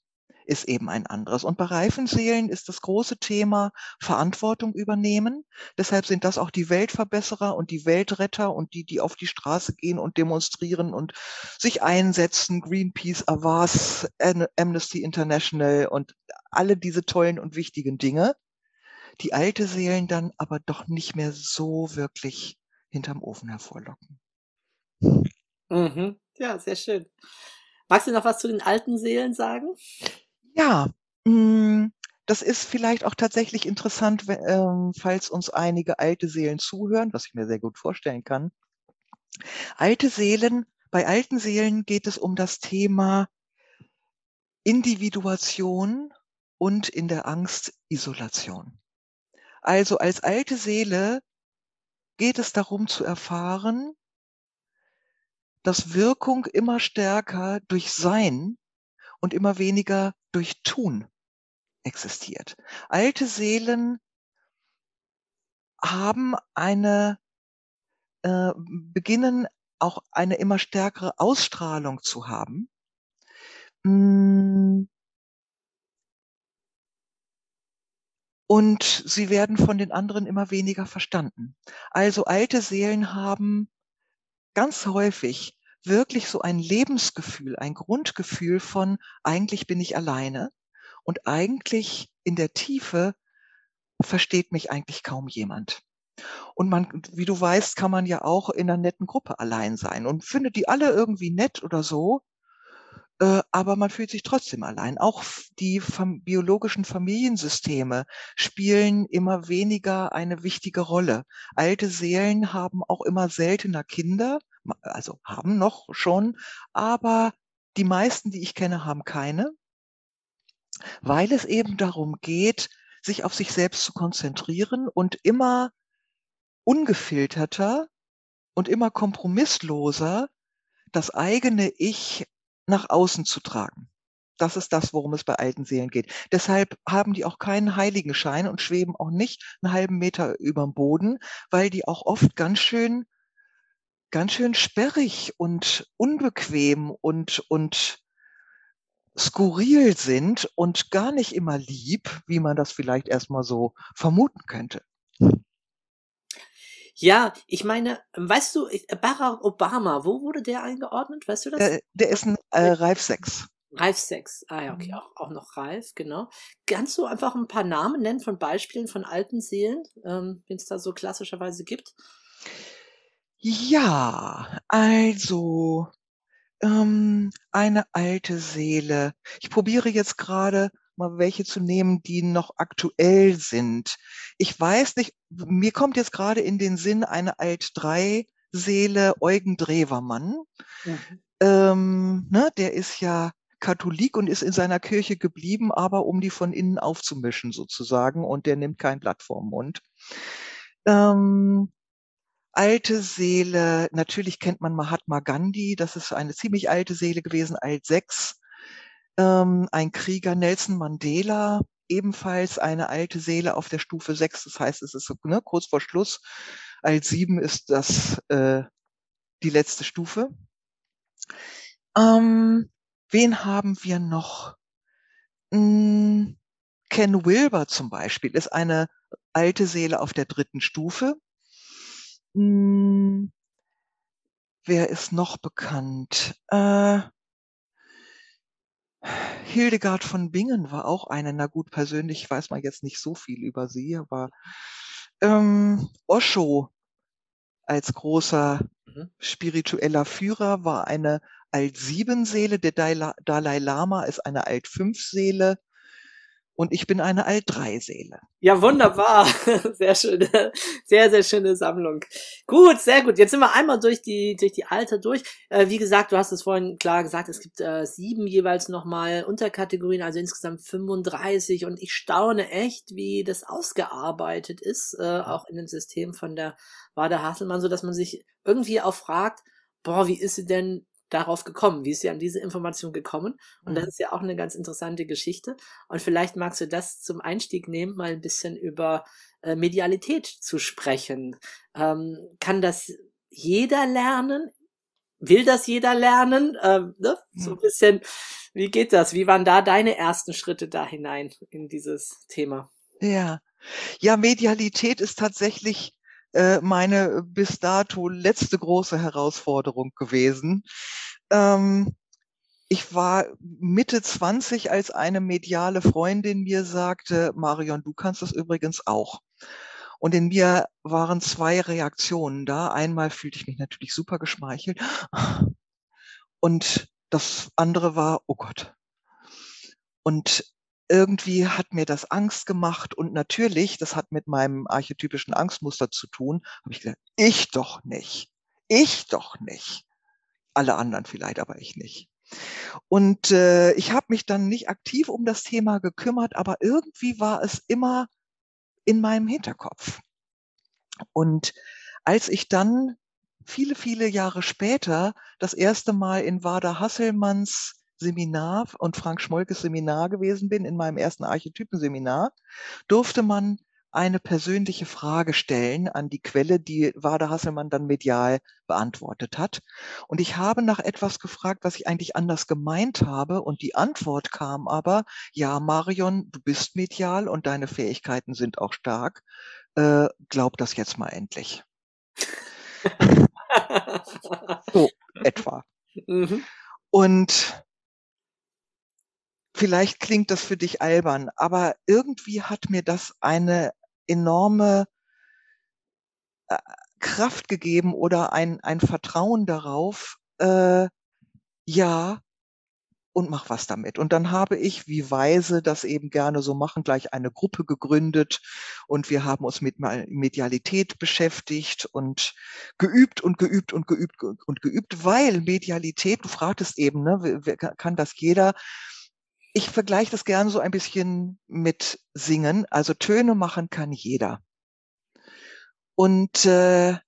ist eben ein anderes. Und bei reifen Seelen ist das große Thema Verantwortung übernehmen. Deshalb sind das auch die Weltverbesserer und die Weltretter und die, die auf die Straße gehen und demonstrieren und sich einsetzen. Greenpeace, Avas, Amnesty International und alle diese tollen und wichtigen Dinge. Die alte Seelen dann aber doch nicht mehr so wirklich hinterm Ofen hervorlocken. Mhm. Ja, sehr schön. Magst du noch was zu den alten Seelen sagen? Ja, hm, das ist vielleicht auch tatsächlich interessant, ähm, falls uns einige alte Seelen zuhören, was ich mir sehr gut vorstellen kann. Alte Seelen, bei alten Seelen geht es um das Thema Individuation und in der Angst Isolation. Also als alte Seele geht es darum zu erfahren, dass Wirkung immer stärker durch Sein und immer weniger durch Tun existiert. Alte Seelen haben eine, äh, beginnen auch eine immer stärkere Ausstrahlung zu haben. Mm. Und sie werden von den anderen immer weniger verstanden. Also alte Seelen haben ganz häufig wirklich so ein Lebensgefühl, ein Grundgefühl von eigentlich bin ich alleine und eigentlich in der Tiefe versteht mich eigentlich kaum jemand. Und man, wie du weißt, kann man ja auch in einer netten Gruppe allein sein und findet die alle irgendwie nett oder so. Äh, aber man fühlt sich trotzdem allein. Auch die biologischen Familiensysteme spielen immer weniger eine wichtige Rolle. Alte Seelen haben auch immer seltener Kinder, also haben noch schon, aber die meisten, die ich kenne, haben keine, weil es eben darum geht, sich auf sich selbst zu konzentrieren und immer ungefilterter und immer kompromissloser das eigene Ich nach außen zu tragen. Das ist das, worum es bei alten Seelen geht. Deshalb haben die auch keinen Heiligenschein und schweben auch nicht einen halben Meter überm Boden, weil die auch oft ganz schön, ganz schön sperrig und unbequem und, und skurril sind und gar nicht immer lieb, wie man das vielleicht erstmal so vermuten könnte. Ja, ich meine, weißt du, Barack Obama, wo wurde der eingeordnet? Weißt du das? Äh, der ist ein äh, Reif 6. Reif 6. Ah ja, okay, Mhm. auch, auch noch Reif, genau. Kannst du einfach ein paar Namen nennen von Beispielen von alten Seelen, ähm, wenn es da so klassischerweise gibt? Ja, also ähm, eine alte Seele. Ich probiere jetzt gerade mal welche zu nehmen, die noch aktuell sind. Ich weiß nicht, mir kommt jetzt gerade in den Sinn eine Alt-3-Seele Eugen Drewermann. Mhm. Ähm, ne, der ist ja Katholik und ist in seiner Kirche geblieben, aber um die von innen aufzumischen sozusagen und der nimmt kein Blatt vorm Mund. Ähm, alte Seele, natürlich kennt man Mahatma Gandhi, das ist eine ziemlich alte Seele gewesen, Alt 6. Ähm, ein Krieger Nelson Mandela, ebenfalls eine alte Seele auf der Stufe 6, das heißt, es ist ne, kurz vor Schluss. Alt 7 ist das äh, die letzte Stufe. Ähm, wen haben wir noch? Hm, Ken Wilber zum Beispiel ist eine alte Seele auf der dritten Stufe. Hm, wer ist noch bekannt? Äh, Hildegard von Bingen war auch eine, na gut, persönlich weiß man jetzt nicht so viel über sie, aber ähm, Osho als großer Mhm. spiritueller Führer war eine Alt-7-Seele, der Dalai Lama ist eine Alt-5-Seele und ich bin eine Alt-3-Seele. Ja, wunderbar. [LAUGHS] Sehr schöne, sehr, sehr schöne Sammlung. Gut, sehr gut. Jetzt sind wir einmal durch die, durch die Alter durch. Äh, wie gesagt, du hast es vorhin klar gesagt, es gibt äh, sieben jeweils nochmal Unterkategorien, also insgesamt 35 und ich staune echt, wie das ausgearbeitet ist, äh, auch in dem System von der Wada Hasselmann, so dass man sich irgendwie auch fragt, boah, wie ist sie denn darauf gekommen? Wie ist sie an diese Information gekommen? Und das Mhm. ist ja auch eine ganz interessante Geschichte. Und vielleicht magst du das zum Einstieg nehmen, mal ein bisschen über äh, Medialität zu sprechen. Ähm, kann das jeder lernen? will das jeder lernen? Ähm, ne? So ein bisschen, wie geht das? Wie waren da deine ersten Schritte da hinein in dieses Thema? Ja. Ja, Medialität ist tatsächlich äh, meine bis dato letzte große Herausforderung gewesen. Ähm, ich war Mitte 20, als eine mediale Freundin mir sagte, Marion, du kannst das übrigens auch. Und in mir waren zwei Reaktionen da. Einmal fühlte ich mich natürlich super geschmeichelt. Und das andere war, oh Gott. Und irgendwie hat mir das Angst gemacht. Und natürlich, das hat mit meinem archetypischen Angstmuster zu tun, habe ich gesagt, ich doch nicht. Ich doch nicht. Alle anderen vielleicht, aber ich nicht. Und äh, ich habe mich dann nicht aktiv um das Thema gekümmert, aber irgendwie war es immer in meinem Hinterkopf. Und als ich dann viele, viele Jahre später das erste Mal in Wada Hasselmanns Seminar und Frank Schmolkes Seminar gewesen bin, in meinem ersten Archetypenseminar, durfte man eine persönliche Frage stellen an die Quelle, die Wada Hasselmann dann medial beantwortet hat. Und ich habe nach etwas gefragt, was ich eigentlich anders gemeint habe. Und die Antwort kam aber, ja, Marion, du bist medial und deine Fähigkeiten sind auch stark. Äh, glaub das jetzt mal endlich. [LAUGHS] so etwa. Mhm. Und vielleicht klingt das für dich albern, aber irgendwie hat mir das eine enorme äh, Kraft gegeben oder ein, ein Vertrauen darauf, äh, ja, und mach was damit. Und dann habe ich, wie Weise das eben gerne so machen, gleich eine Gruppe gegründet und wir haben uns mit Medialität beschäftigt und geübt und geübt und geübt und geübt, weil Medialität, du fragtest eben, ne, kann das jeder? Ich vergleiche das gerne so ein bisschen mit Singen. Also Töne machen kann jeder. Und äh,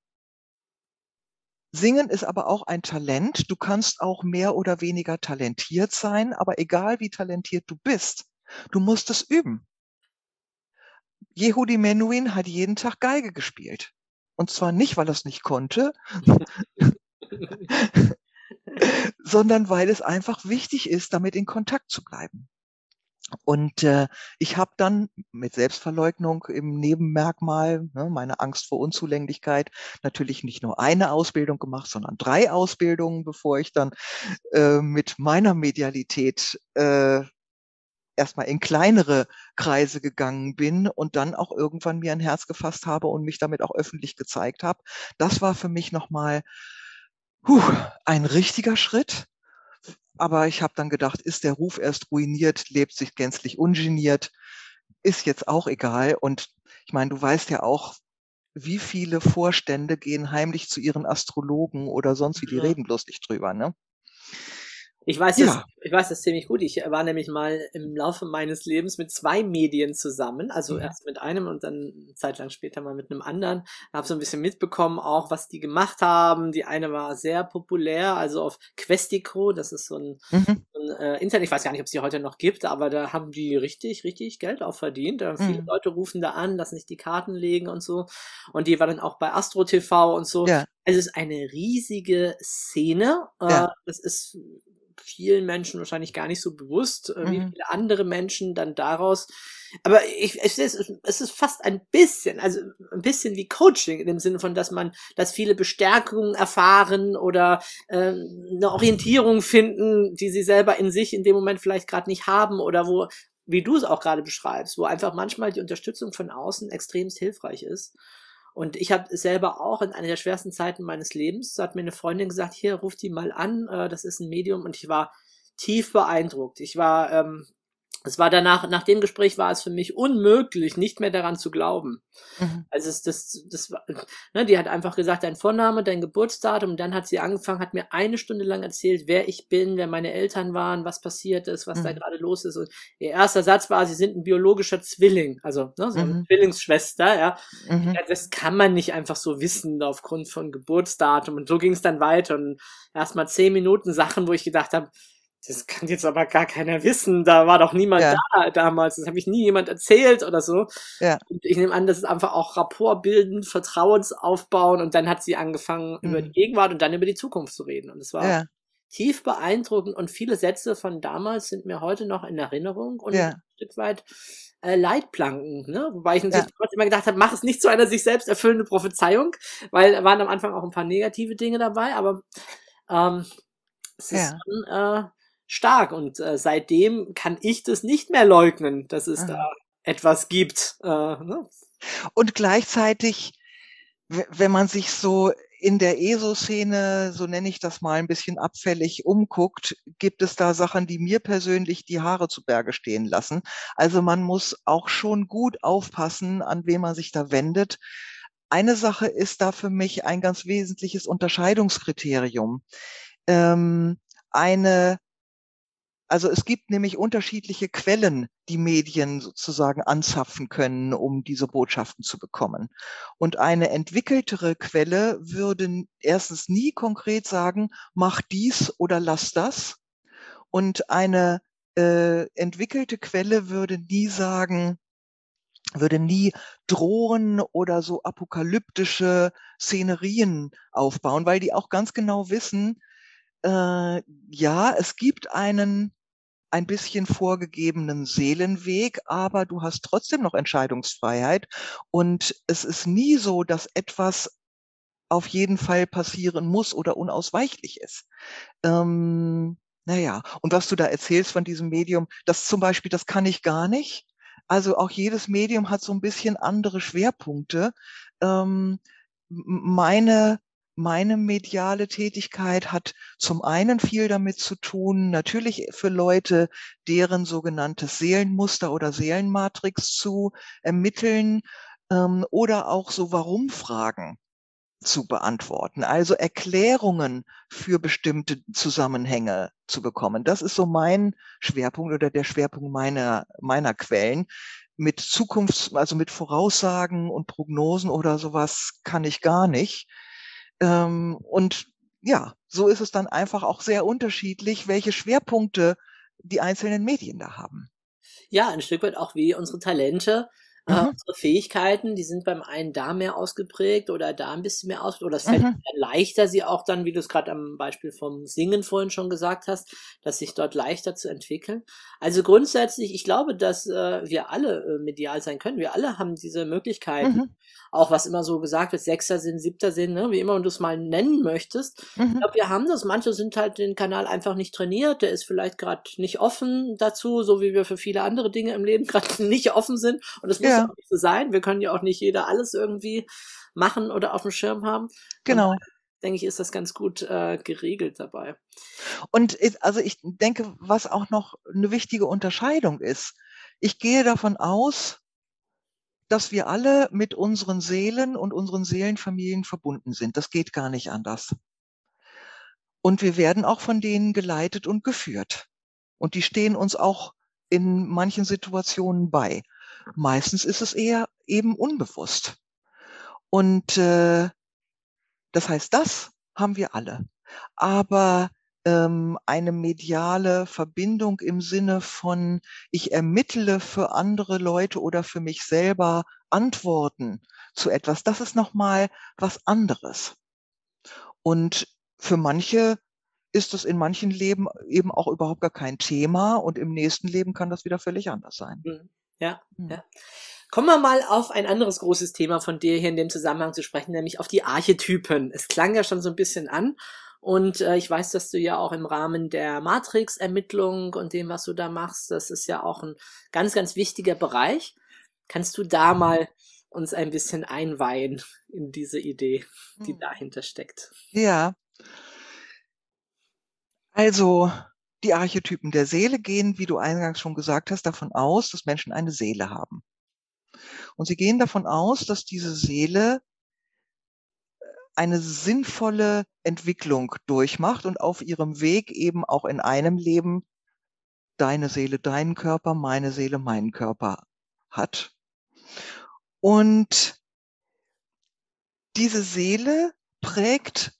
Singen ist aber auch ein Talent. Du kannst auch mehr oder weniger talentiert sein, aber egal wie talentiert du bist, du musst es üben. Yehudi Menuhin hat jeden Tag Geige gespielt. Und zwar nicht, weil er es nicht konnte, [LAUGHS] sondern weil es einfach wichtig ist, damit in Kontakt zu bleiben. Und äh, ich habe dann mit Selbstverleugnung im Nebenmerkmal, ne, meine Angst vor Unzulänglichkeit, natürlich nicht nur eine Ausbildung gemacht, sondern drei Ausbildungen, bevor ich dann äh, mit meiner Medialität äh, erstmal in kleinere Kreise gegangen bin und dann auch irgendwann mir ein Herz gefasst habe und mich damit auch öffentlich gezeigt habe. Das war für mich nochmal Puh, ein richtiger Schritt. Aber ich habe dann gedacht, ist der Ruf erst ruiniert, lebt sich gänzlich ungeniert, ist jetzt auch egal. Und ich meine, du weißt ja auch, wie viele Vorstände gehen heimlich zu ihren Astrologen oder sonst wie, die ja. reden bloß nicht drüber, ne? Ich weiß, ja. das, ich weiß das ziemlich gut. Ich war nämlich mal im Laufe meines Lebens mit zwei Medien zusammen. Also mhm. erst mit einem und dann eine Zeit lang später mal mit einem anderen. Habe so ein bisschen mitbekommen, auch was die gemacht haben. Die eine war sehr populär, also auf Questico. Das ist so ein, mhm. so ein äh, Internet. Ich weiß gar nicht, ob es die heute noch gibt, aber da haben die richtig, richtig Geld auch verdient. Mhm. Viele Leute rufen da an, lassen sich die Karten legen und so. Und die war dann auch bei Astro TV und so. Ja. Also es ist eine riesige Szene. Ja. Äh, das ist vielen Menschen wahrscheinlich gar nicht so bewusst, äh, wie mhm. viele andere Menschen dann daraus. Aber ich, es, ist, es ist fast ein bisschen, also ein bisschen wie Coaching in dem Sinne von, dass man, dass viele Bestärkungen erfahren oder äh, eine Orientierung finden, die sie selber in sich in dem Moment vielleicht gerade nicht haben oder wo, wie du es auch gerade beschreibst, wo einfach manchmal die Unterstützung von außen extremst hilfreich ist. Und ich habe selber auch in einer der schwersten Zeiten meines Lebens, hat mir eine Freundin gesagt, hier, ruf die mal an, äh, das ist ein Medium und ich war tief beeindruckt. Ich war ähm, es war danach, nach dem Gespräch war es für mich unmöglich, nicht mehr daran zu glauben. Mhm. Also es, das, das war, ne, die hat einfach gesagt, dein Vorname, dein Geburtsdatum, und dann hat sie angefangen, hat mir eine Stunde lang erzählt, wer ich bin, wer meine Eltern waren, was passiert ist, was mhm. da gerade los ist. Und ihr erster Satz war, sie sind ein biologischer Zwilling, also ne, so eine mhm. Zwillingsschwester, ja. Mhm. Das kann man nicht einfach so wissen aufgrund von Geburtsdatum. Und so ging es dann weiter. Und erst mal zehn Minuten Sachen, wo ich gedacht habe, das kann jetzt aber gar keiner wissen. Da war doch niemand Ja. da damals. Das habe ich nie jemand erzählt oder so. Ja. Und ich nehme an, das ist einfach auch Rapport bilden, Vertrauensaufbauen und dann hat sie angefangen, über Mhm. die Gegenwart und dann über die Zukunft zu reden. Und es war Ja, tief beeindruckend und viele Sätze von damals sind mir heute noch in Erinnerung und ein Stück weit äh, Leitplanken, ne? Wobei ich natürlich immer gedacht habe, mach es nicht zu einer sich selbst erfüllende Prophezeiung, weil da waren am Anfang auch ein paar negative Dinge dabei, aber ähm, es ist schon äh, stark und äh, seitdem kann ich das nicht mehr leugnen, dass es Aha. da etwas gibt. Äh, ne? Und gleichzeitig, wenn man sich so in der ESO-Szene, so nenne ich das mal, ein bisschen abfällig umguckt, gibt es da Sachen, die mir persönlich die Haare zu Berge stehen lassen. Also man muss auch schon gut aufpassen, an wen man sich da wendet. Eine Sache ist da für mich ein ganz wesentliches Unterscheidungskriterium. Ähm, eine also es gibt nämlich unterschiedliche Quellen, die Medien sozusagen anzapfen können, um diese Botschaften zu bekommen. Und eine entwickeltere Quelle würde erstens nie konkret sagen, mach dies oder lass das. Und eine äh, entwickelte Quelle würde nie sagen, würde nie drohen oder so apokalyptische Szenerien aufbauen, weil die auch ganz genau wissen, äh, ja, es gibt einen ein bisschen vorgegebenen Seelenweg, aber du hast trotzdem noch Entscheidungsfreiheit. Und es ist nie so, dass etwas auf jeden Fall passieren muss oder unausweichlich ist. Ähm, naja, und was du da erzählst von diesem Medium, das zum Beispiel, das kann ich gar nicht. Also auch jedes Medium hat so ein bisschen andere Schwerpunkte. Ähm, meine, meine mediale Tätigkeit hat zum einen viel damit zu tun, natürlich für Leute, deren sogenanntes Seelenmuster oder Seelenmatrix zu ermitteln ähm, oder auch so Warum-Fragen zu beantworten, also Erklärungen für bestimmte Zusammenhänge zu bekommen. Das ist so mein Schwerpunkt oder der Schwerpunkt meiner, meiner Quellen. Mit Zukunfts-, also mit Voraussagen und Prognosen oder sowas kann ich gar nicht. Ähm, und ja, so ist es dann einfach auch sehr unterschiedlich, welche Schwerpunkte die einzelnen Medien da haben. Ja, ein Stück weit auch wie unsere Talente. Äh, Mhm. unsere Fähigkeiten, die sind beim einen da mehr ausgeprägt oder da ein bisschen mehr ausgeprägt. Oder es fällt Mhm. leichter, sie auch dann, wie du es gerade am Beispiel vom Singen vorhin schon gesagt hast, dass sich dort leichter zu entwickeln. Also grundsätzlich, ich glaube, dass äh, wir alle äh, medial sein können. Wir alle haben diese Möglichkeiten. Mhm. Auch was immer so gesagt wird, sechster Sinn, siebter Sinn, ne? wie immer du es mal nennen möchtest. Ich Mhm. glaube, wir haben das. Manche sind halt den Kanal einfach nicht trainiert. Der ist vielleicht gerade nicht offen dazu, so wie wir für viele andere Dinge im Leben [LAUGHS] gerade nicht offen sind. Und das muss Ja. Ja auch nicht so sein. Wir können ja auch nicht jeder alles irgendwie machen oder auf dem Schirm haben. Genau. Denke ich, ist das ganz gut äh, geregelt dabei. Und ist- also ich denke, was auch noch eine wichtige Unterscheidung ist, ich gehe davon aus, dass wir alle mit unseren Seelen und unseren Seelenfamilien verbunden sind. Das geht gar nicht anders. Und wir werden auch von denen geleitet und geführt. Und die stehen uns auch in manchen Situationen bei. Meistens ist es eher eben unbewusst. Und äh, das heißt, das haben wir alle. Aber ähm, eine mediale Verbindung im Sinne von, ich ermittle für andere Leute oder für mich selber Antworten zu etwas, das ist nochmal was anderes. Und für manche ist es in manchen Leben eben auch überhaupt gar kein Thema und im nächsten Leben kann das wieder völlig anders sein. Mhm. Ja, Hm. ja. Kommen wir mal auf ein anderes großes Thema von dir hier in dem Zusammenhang zu sprechen, nämlich auf die Archetypen. Es klang ja schon so ein bisschen an. Und äh, ich weiß, dass du ja auch im Rahmen der Matrix-Ermittlung und dem, was du da machst, das ist ja auch ein ganz, ganz wichtiger Bereich. Kannst du da mal uns ein bisschen einweihen in diese Idee, die Hm. dahinter steckt? Ja. Also, die Archetypen der Seele gehen, wie du eingangs schon gesagt hast, davon aus, dass Menschen eine Seele haben. Und sie gehen davon aus, dass diese Seele äh, eine sinnvolle Entwicklung durchmacht und auf ihrem Weg eben auch in einem Leben deine Seele deinen Körper, meine Seele meinen Körper hat. Und diese Seele prägt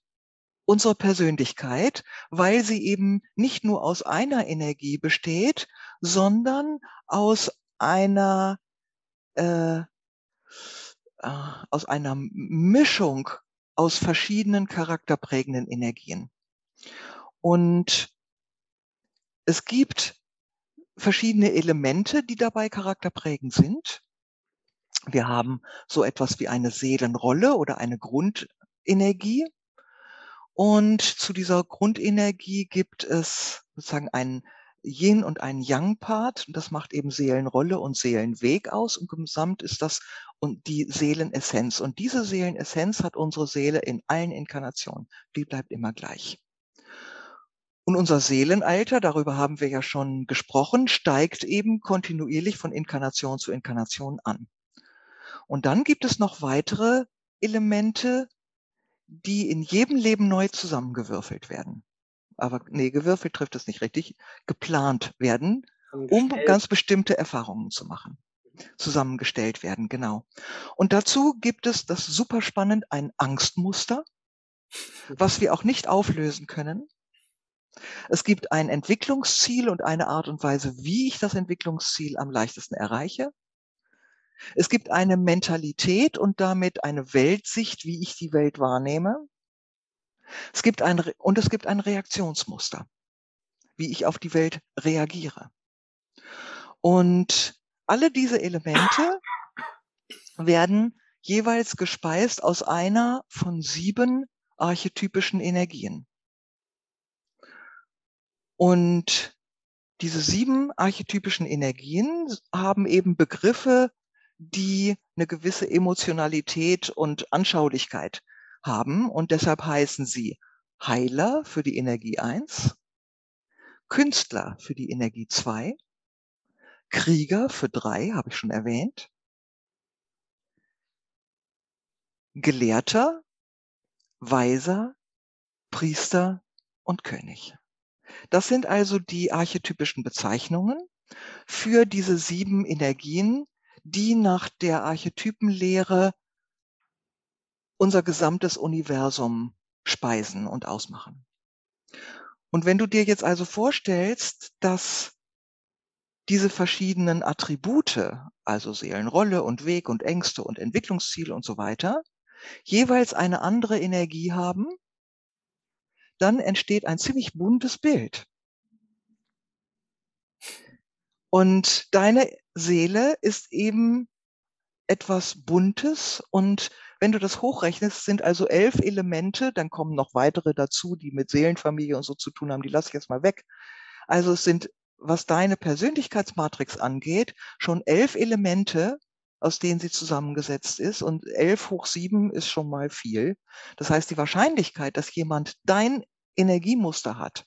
unserer Persönlichkeit, weil sie eben nicht nur aus einer Energie besteht, sondern aus einer äh, äh, aus einer Mischung aus verschiedenen charakterprägenden Energien. Und es gibt verschiedene Elemente, die dabei charakterprägend sind. Wir haben so etwas wie eine Seelenrolle oder eine Grundenergie. Und zu dieser Grundenergie gibt es sozusagen einen Yin und einen Yang-Part. Das macht eben Seelenrolle und Seelenweg aus. Und gesamt ist das und die Seelenessenz. Und diese Seelenessenz hat unsere Seele in allen Inkarnationen. Die bleibt immer gleich. Und unser Seelenalter, darüber haben wir ja schon gesprochen, steigt eben kontinuierlich von Inkarnation zu Inkarnation an. Und dann gibt es noch weitere Elemente, die in jedem Leben neu zusammengewürfelt werden. Aber nee, gewürfelt trifft es nicht richtig, geplant werden, um ganz bestimmte Erfahrungen zu machen zusammengestellt werden, genau. Und dazu gibt es, das super spannend, ein Angstmuster, was wir auch nicht auflösen können. Es gibt ein Entwicklungsziel und eine Art und Weise, wie ich das Entwicklungsziel am leichtesten erreiche. Es gibt eine Mentalität und damit eine Weltsicht, wie ich die Welt wahrnehme. Es gibt ein, und es gibt ein Reaktionsmuster, wie ich auf die Welt reagiere. Und alle diese Elemente werden jeweils gespeist aus einer von sieben archetypischen Energien. Und diese sieben archetypischen Energien haben eben Begriffe, die eine gewisse Emotionalität und Anschaulichkeit haben. Und deshalb heißen sie Heiler für die Energie eins, Künstler für die Energie zwei, Krieger für drei, habe ich schon erwähnt. Gelehrter, Weiser, Priester und König. Das sind also die archetypischen Bezeichnungen für diese sieben Energien, die nach der Archetypenlehre unser gesamtes Universum speisen und ausmachen. Und wenn du dir jetzt also vorstellst, dass diese verschiedenen Attribute, also Seelenrolle und Weg und Ängste und Entwicklungsziele und so weiter, jeweils eine andere Energie haben, dann entsteht ein ziemlich buntes Bild. Und deine Seele ist eben etwas Buntes und wenn du das hochrechnest, sind also elf Elemente, dann kommen noch weitere dazu, die mit Seelenfamilie und so zu tun haben, die lasse ich jetzt mal weg. Also es sind was deine Persönlichkeitsmatrix angeht, schon elf Elemente, aus denen sie zusammengesetzt ist. Und elf hoch sieben ist schon mal viel. Das heißt, die Wahrscheinlichkeit, dass jemand dein Energiemuster hat,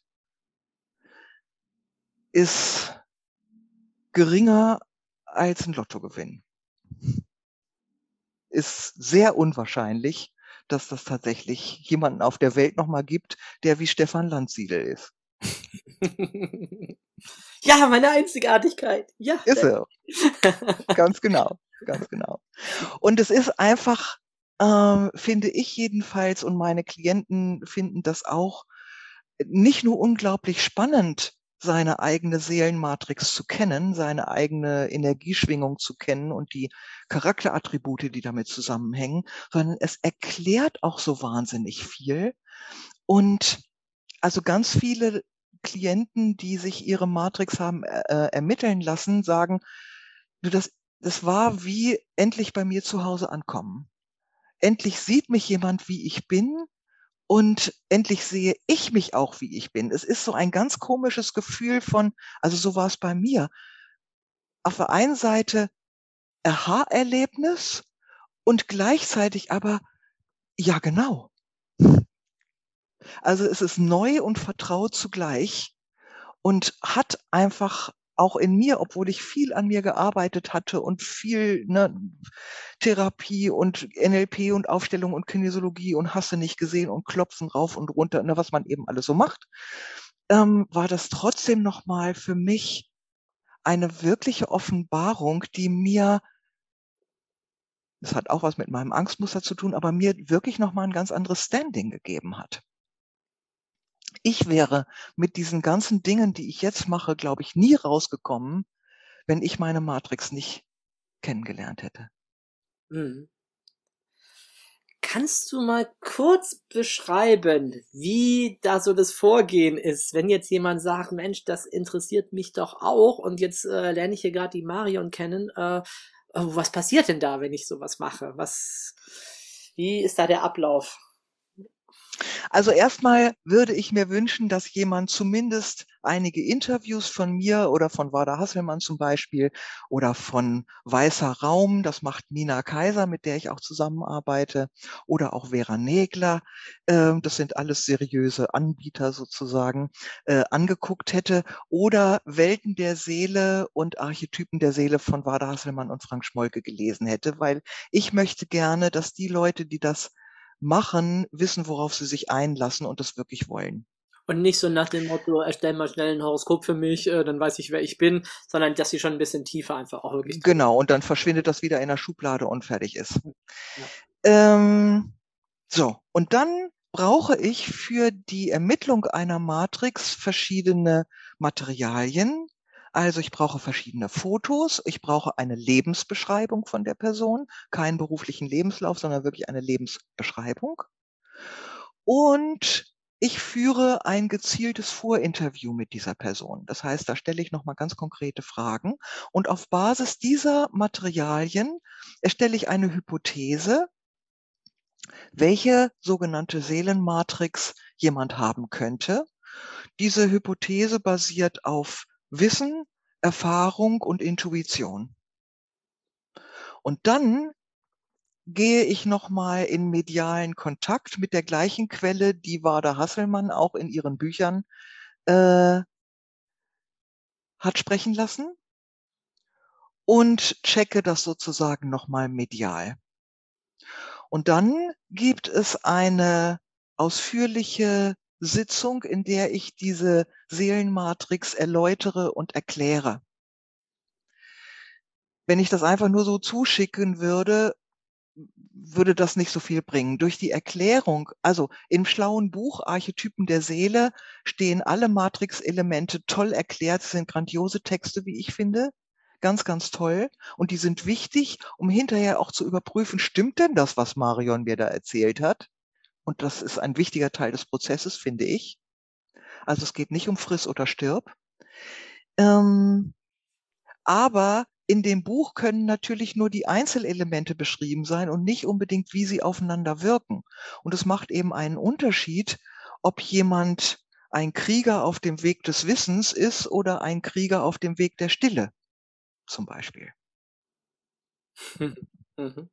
ist geringer als ein Lottogewinn. Ist sehr unwahrscheinlich, dass das tatsächlich jemanden auf der Welt nochmal gibt, der wie Stefan Landsiedel ist. [LAUGHS] ja, meine Einzigartigkeit. Ja. Ist er. ganz genau, ganz genau. Und es ist einfach, äh, finde ich jedenfalls und meine Klienten finden das auch nicht nur unglaublich spannend, seine eigene Seelenmatrix zu kennen, seine eigene Energieschwingung zu kennen und die Charakterattribute, die damit zusammenhängen, sondern es erklärt auch so wahnsinnig viel. Und also ganz viele Klienten, die sich ihre Matrix haben äh, äh, ermitteln lassen, sagen, du, das, das war wie endlich bei mir zu Hause ankommen. Endlich sieht mich jemand, wie ich bin und endlich sehe ich mich auch, wie ich bin. Es ist so ein ganz komisches Gefühl von, also so war es bei mir. Auf der einen Seite Aha-Erlebnis und gleichzeitig aber, ja genau, also es ist neu und vertraut zugleich und hat einfach auch in mir, obwohl ich viel an mir gearbeitet hatte und viel ne, Therapie und NLP und Aufstellung und Kinesiologie und hasse nicht gesehen und Klopfen rauf und runter, ne, was man eben alles so macht, ähm, war das trotzdem nochmal für mich eine wirkliche Offenbarung, die mir, das hat auch was mit meinem Angstmuster zu tun, aber mir wirklich nochmal ein ganz anderes Standing gegeben hat. Ich wäre mit diesen ganzen Dingen, die ich jetzt mache, glaube ich, nie rausgekommen, wenn ich meine Matrix nicht kennengelernt hätte. Mhm. Kannst du mal kurz beschreiben, wie da so das Vorgehen ist, wenn jetzt jemand sagt, Mensch, das interessiert mich doch auch und jetzt äh, lerne ich hier gerade die Marion kennen. Äh, oh, was passiert denn da, wenn ich sowas mache? Was, wie ist da der Ablauf? Also erstmal würde ich mir wünschen, dass jemand zumindest einige Interviews von mir oder von Wada Hasselmann zum Beispiel oder von Weißer Raum, das macht Nina Kaiser, mit der ich auch zusammenarbeite, oder auch Vera Nägler, äh, das sind alles seriöse Anbieter sozusagen, äh, angeguckt hätte, oder Welten der Seele und Archetypen der Seele von Wada Hasselmann und Frank Schmolke gelesen hätte, weil ich möchte gerne, dass die Leute, die das machen, wissen, worauf sie sich einlassen und das wirklich wollen. Und nicht so nach dem Motto, erstell mal schnell ein Horoskop für mich, äh, dann weiß ich, wer ich bin, sondern dass sie schon ein bisschen tiefer einfach auch wirklich. Genau, und dann verschwindet das wieder in der Schublade und fertig ist. Ja. Ähm, so, und dann brauche ich für die Ermittlung einer Matrix verschiedene Materialien, also ich brauche verschiedene Fotos, ich brauche eine Lebensbeschreibung von der Person, keinen beruflichen Lebenslauf, sondern wirklich eine Lebensbeschreibung. Und ich führe ein gezieltes Vorinterview mit dieser Person. Das heißt, da stelle ich nochmal ganz konkrete Fragen und auf Basis dieser Materialien erstelle ich eine Hypothese, welche sogenannte Seelenmatrix jemand haben könnte. Diese Hypothese basiert auf Wissen, Erfahrung und Intuition. Und dann gehe ich nochmal in medialen Kontakt mit der gleichen Quelle, die Wada Hasselmann auch in ihren Büchern äh, hat sprechen lassen und checke das sozusagen nochmal medial. Und dann gibt es eine ausführliche Sitzung, in der ich diese Seelenmatrix erläutere und erkläre. Wenn ich das einfach nur so zuschicken würde, würde das nicht so viel bringen. Durch die Erklärung, also im schlauen Buch Archetypen der Seele stehen alle Matrix-Elemente toll erklärt, sind grandiose Texte, wie ich finde. Ganz, ganz toll. Und die sind wichtig, um hinterher auch zu überprüfen, stimmt denn das, was Marion mir da erzählt hat? Und das ist ein wichtiger Teil des Prozesses, finde ich. Also es geht nicht um Friss oder Stirb. Ähm, aber in dem Buch können natürlich nur die Einzelelemente beschrieben sein und nicht unbedingt, wie sie aufeinander wirken. Und es macht eben einen Unterschied, ob jemand ein Krieger auf dem Weg des Wissens ist oder ein Krieger auf dem Weg der Stille, zum Beispiel. [LAUGHS] Mhm.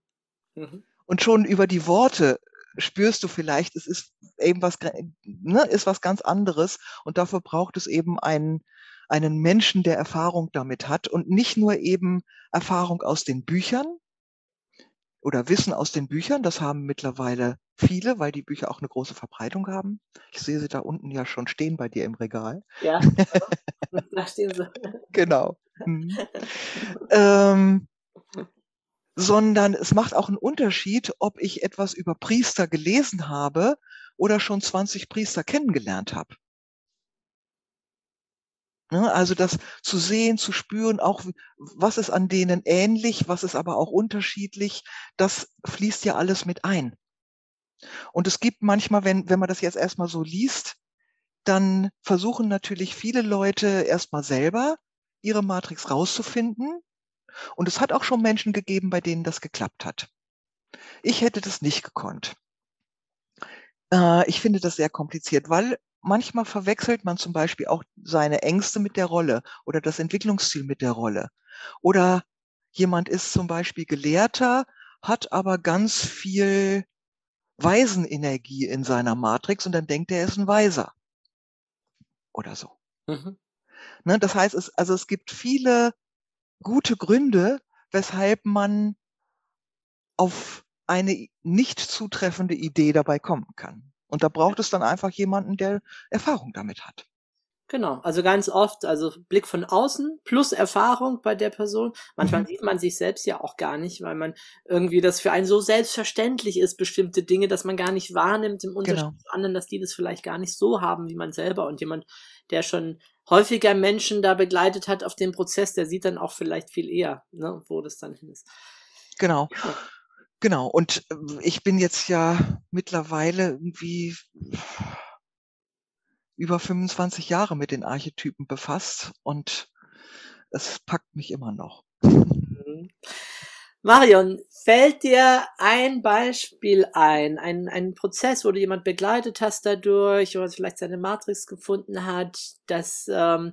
Mhm. Und schon über die Worte spürst du vielleicht, es ist eben was, ne, ist was ganz anderes und dafür braucht es eben einen, einen Menschen, der Erfahrung damit hat und nicht nur eben Erfahrung aus den Büchern oder Wissen aus den Büchern. Das haben mittlerweile viele, weil die Bücher auch eine große Verbreitung haben. Ich sehe sie da unten ja schon stehen bei dir im Regal. Ja, [LAUGHS] [LAUGHS] da stehen sie. genau. Mhm. ähm, sondern es macht auch einen Unterschied, ob ich etwas über Priester gelesen habe oder schon 20 Priester kennengelernt habe. Ne, also das zu sehen, zu spüren, auch was ist an denen ähnlich, was ist aber auch unterschiedlich, das fließt ja alles mit ein. Und es gibt manchmal, wenn, wenn man das jetzt erstmal so liest, dann versuchen natürlich viele Leute erstmal selber ihre Matrix rauszufinden und es hat auch schon Menschen gegeben, bei denen das geklappt hat. Ich hätte das nicht gekonnt. Äh, ich finde das sehr kompliziert, weil manchmal verwechselt man zum Beispiel auch seine Ängste mit der Rolle oder das Entwicklungsziel mit der Rolle. Oder jemand ist zum Beispiel Gelehrter, hat aber ganz viel Weisenenergie in seiner Matrix und dann denkt er, er ist ein Weiser. Oder so. Mhm. Ne, das heißt, es, also es gibt viele gute Gründe, weshalb man auf eine nicht zutreffende Idee dabei kommen kann. Und da braucht es dann einfach jemanden, der Erfahrung damit hat. Genau, also ganz oft, also Blick von außen plus Erfahrung bei der Person. Manchmal Mhm. sieht man sich selbst ja auch gar nicht, weil man irgendwie das für einen so selbstverständlich ist, bestimmte Dinge, dass man gar nicht wahrnimmt im Unterschied Genau. zu anderen, dass die das vielleicht gar nicht so haben wie man selber. Und jemand, der schon häufiger Menschen da begleitet hat auf dem Prozess, der sieht dann auch vielleicht viel eher, ne, wo das dann hin ist. Genau. Ja. Genau. Und äh, ich bin jetzt ja mittlerweile irgendwie über 25 Jahre mit den Archetypen befasst und es packt mich immer noch. Mhm. Marion, fällt dir ein Beispiel ein, ein, ein Prozess, wo du jemand begleitet hast dadurch oder vielleicht seine Matrix gefunden hat, dass, ähm,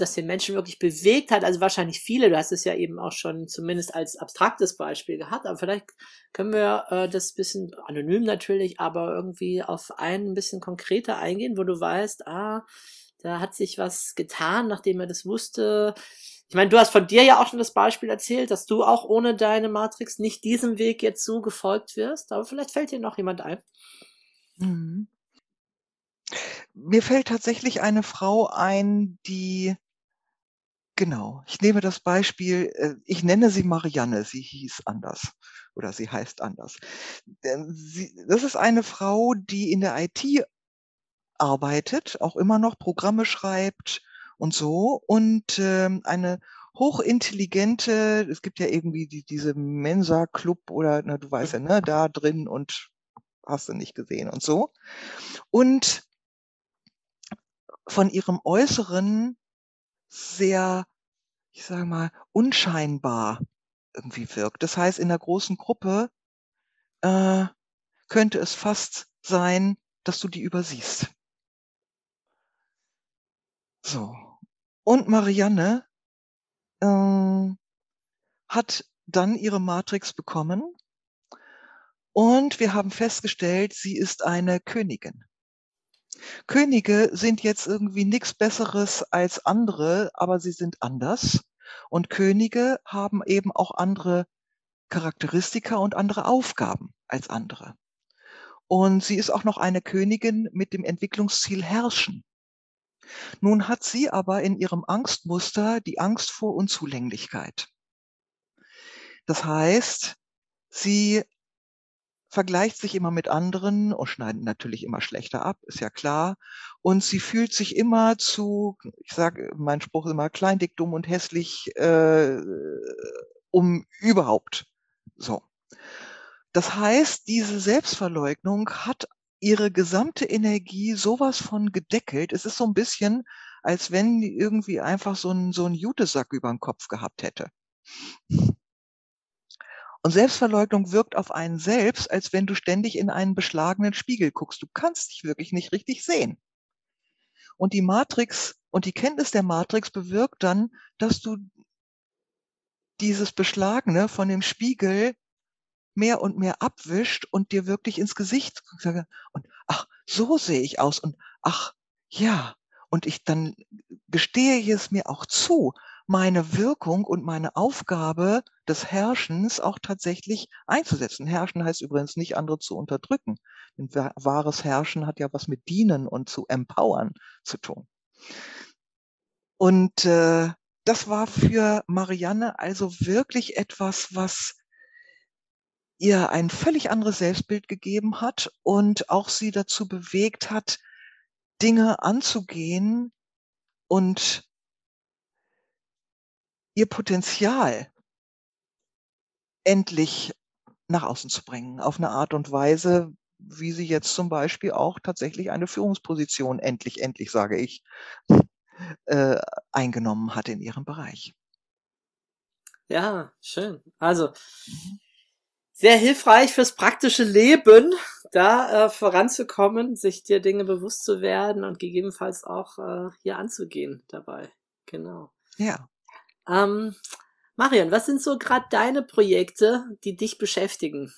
dass den Menschen wirklich bewegt hat? Also wahrscheinlich viele, du hast es ja eben auch schon zumindest als abstraktes Beispiel gehabt, aber vielleicht können wir äh, das bisschen anonym natürlich, aber irgendwie auf einen ein bisschen konkreter eingehen, wo du weißt, ah, da hat sich was getan, nachdem er das wusste. Ich meine, du hast von dir ja auch schon das Beispiel erzählt, dass du auch ohne deine Matrix nicht diesem Weg jetzt so gefolgt wirst, aber vielleicht fällt dir noch jemand ein. Mhm. Mir fällt tatsächlich eine Frau ein, die genau, ich nehme das Beispiel, äh, ich nenne sie Marianne, sie hieß anders oder sie heißt anders. Ähm, das ist eine Frau, die in der IT arbeitet, auch immer noch Programme schreibt und so und, ähm, eine hochintelligente es gibt ja irgendwie die diese Mensa-Club oder, na, du weißt ja, ne, da drin und hast du nicht gesehen und so. Und von ihrem Äußeren sehr, ich sage mal, unscheinbar irgendwie wirkt. Das heißt, in 'ner großen Gruppe, äh, könnte es fast sein, dass du die übersiehst. So. Und Marianne, ähm, hat dann ihre Matrix bekommen und wir haben festgestellt, sie ist eine Königin. Könige sind jetzt irgendwie nix Besseres als andere, aber sie sind anders. Und Könige haben eben auch andere Charakteristika und andere Aufgaben als andere. Und sie ist auch noch eine Königin mit dem Entwicklungsziel Herrschen. Nun hat sie aber in ihrem Angstmuster die Angst vor Unzulänglichkeit. Das heißt, sie vergleicht sich immer mit anderen und schneidet natürlich immer schlechter ab, ist ja klar. Und sie fühlt sich immer zu, ich sage mein Spruch ist immer klein, dick, dumm und hässlich, äh, um überhaupt. So. Das heißt, diese Selbstverleugnung hat ihre gesamte Energie so was von gedeckelt. Es ist so 'n bisschen, als wenn die irgendwie einfach so 'n so 'n Jutesack übern Kopf gehabt hätte. Und Selbstverleugnung wirkt auf einen selbst, als wenn du ständig in einen beschlagenen Spiegel guckst. Du kannst dich wirklich nicht richtig sehen. Und die Matrix und die Kenntnis der Matrix bewirkt dann, dass du dieses Beschlagene von dem Spiegel mehr und mehr abwischt und dir wirklich ins Gesicht und: „Ach, so sehe ich aus“ und „Ach, ja.“ Und ich dann gestehe ich es mir auch zu, meine Wirkung und meine Aufgabe des Herrschens auch tatsächlich einzusetzen. Herrschen heißt übrigens nicht, andere zu unterdrücken. Denn wa wahres Herrschen hat ja was mit dienen und zu empowern zu tun. Und, äh, das war für Marianne also wirklich etwas, was ihr ein völlig anderes Selbstbild gegeben hat und auch sie dazu bewegt hat, Dinge anzugehen und ihr Potenzial endlich nach außen zu bringen, auf 'ne Art und Weise, wie sie jetzt zum Beispiel auch tatsächlich eine Führungsposition endlich endlich, sage ich, äh, eingenommen hat in ihrem Bereich. Ja, schön. Also sehr hilfreich fürs praktische Leben, da, äh, voranzukommen, sich der Dinge bewusst zu werden und gegebenenfalls auch, äh, hier anzugehen dabei. Genau. Ja. Ähm, Marion, was sind so grad deine Projekte, die dich beschäftigen?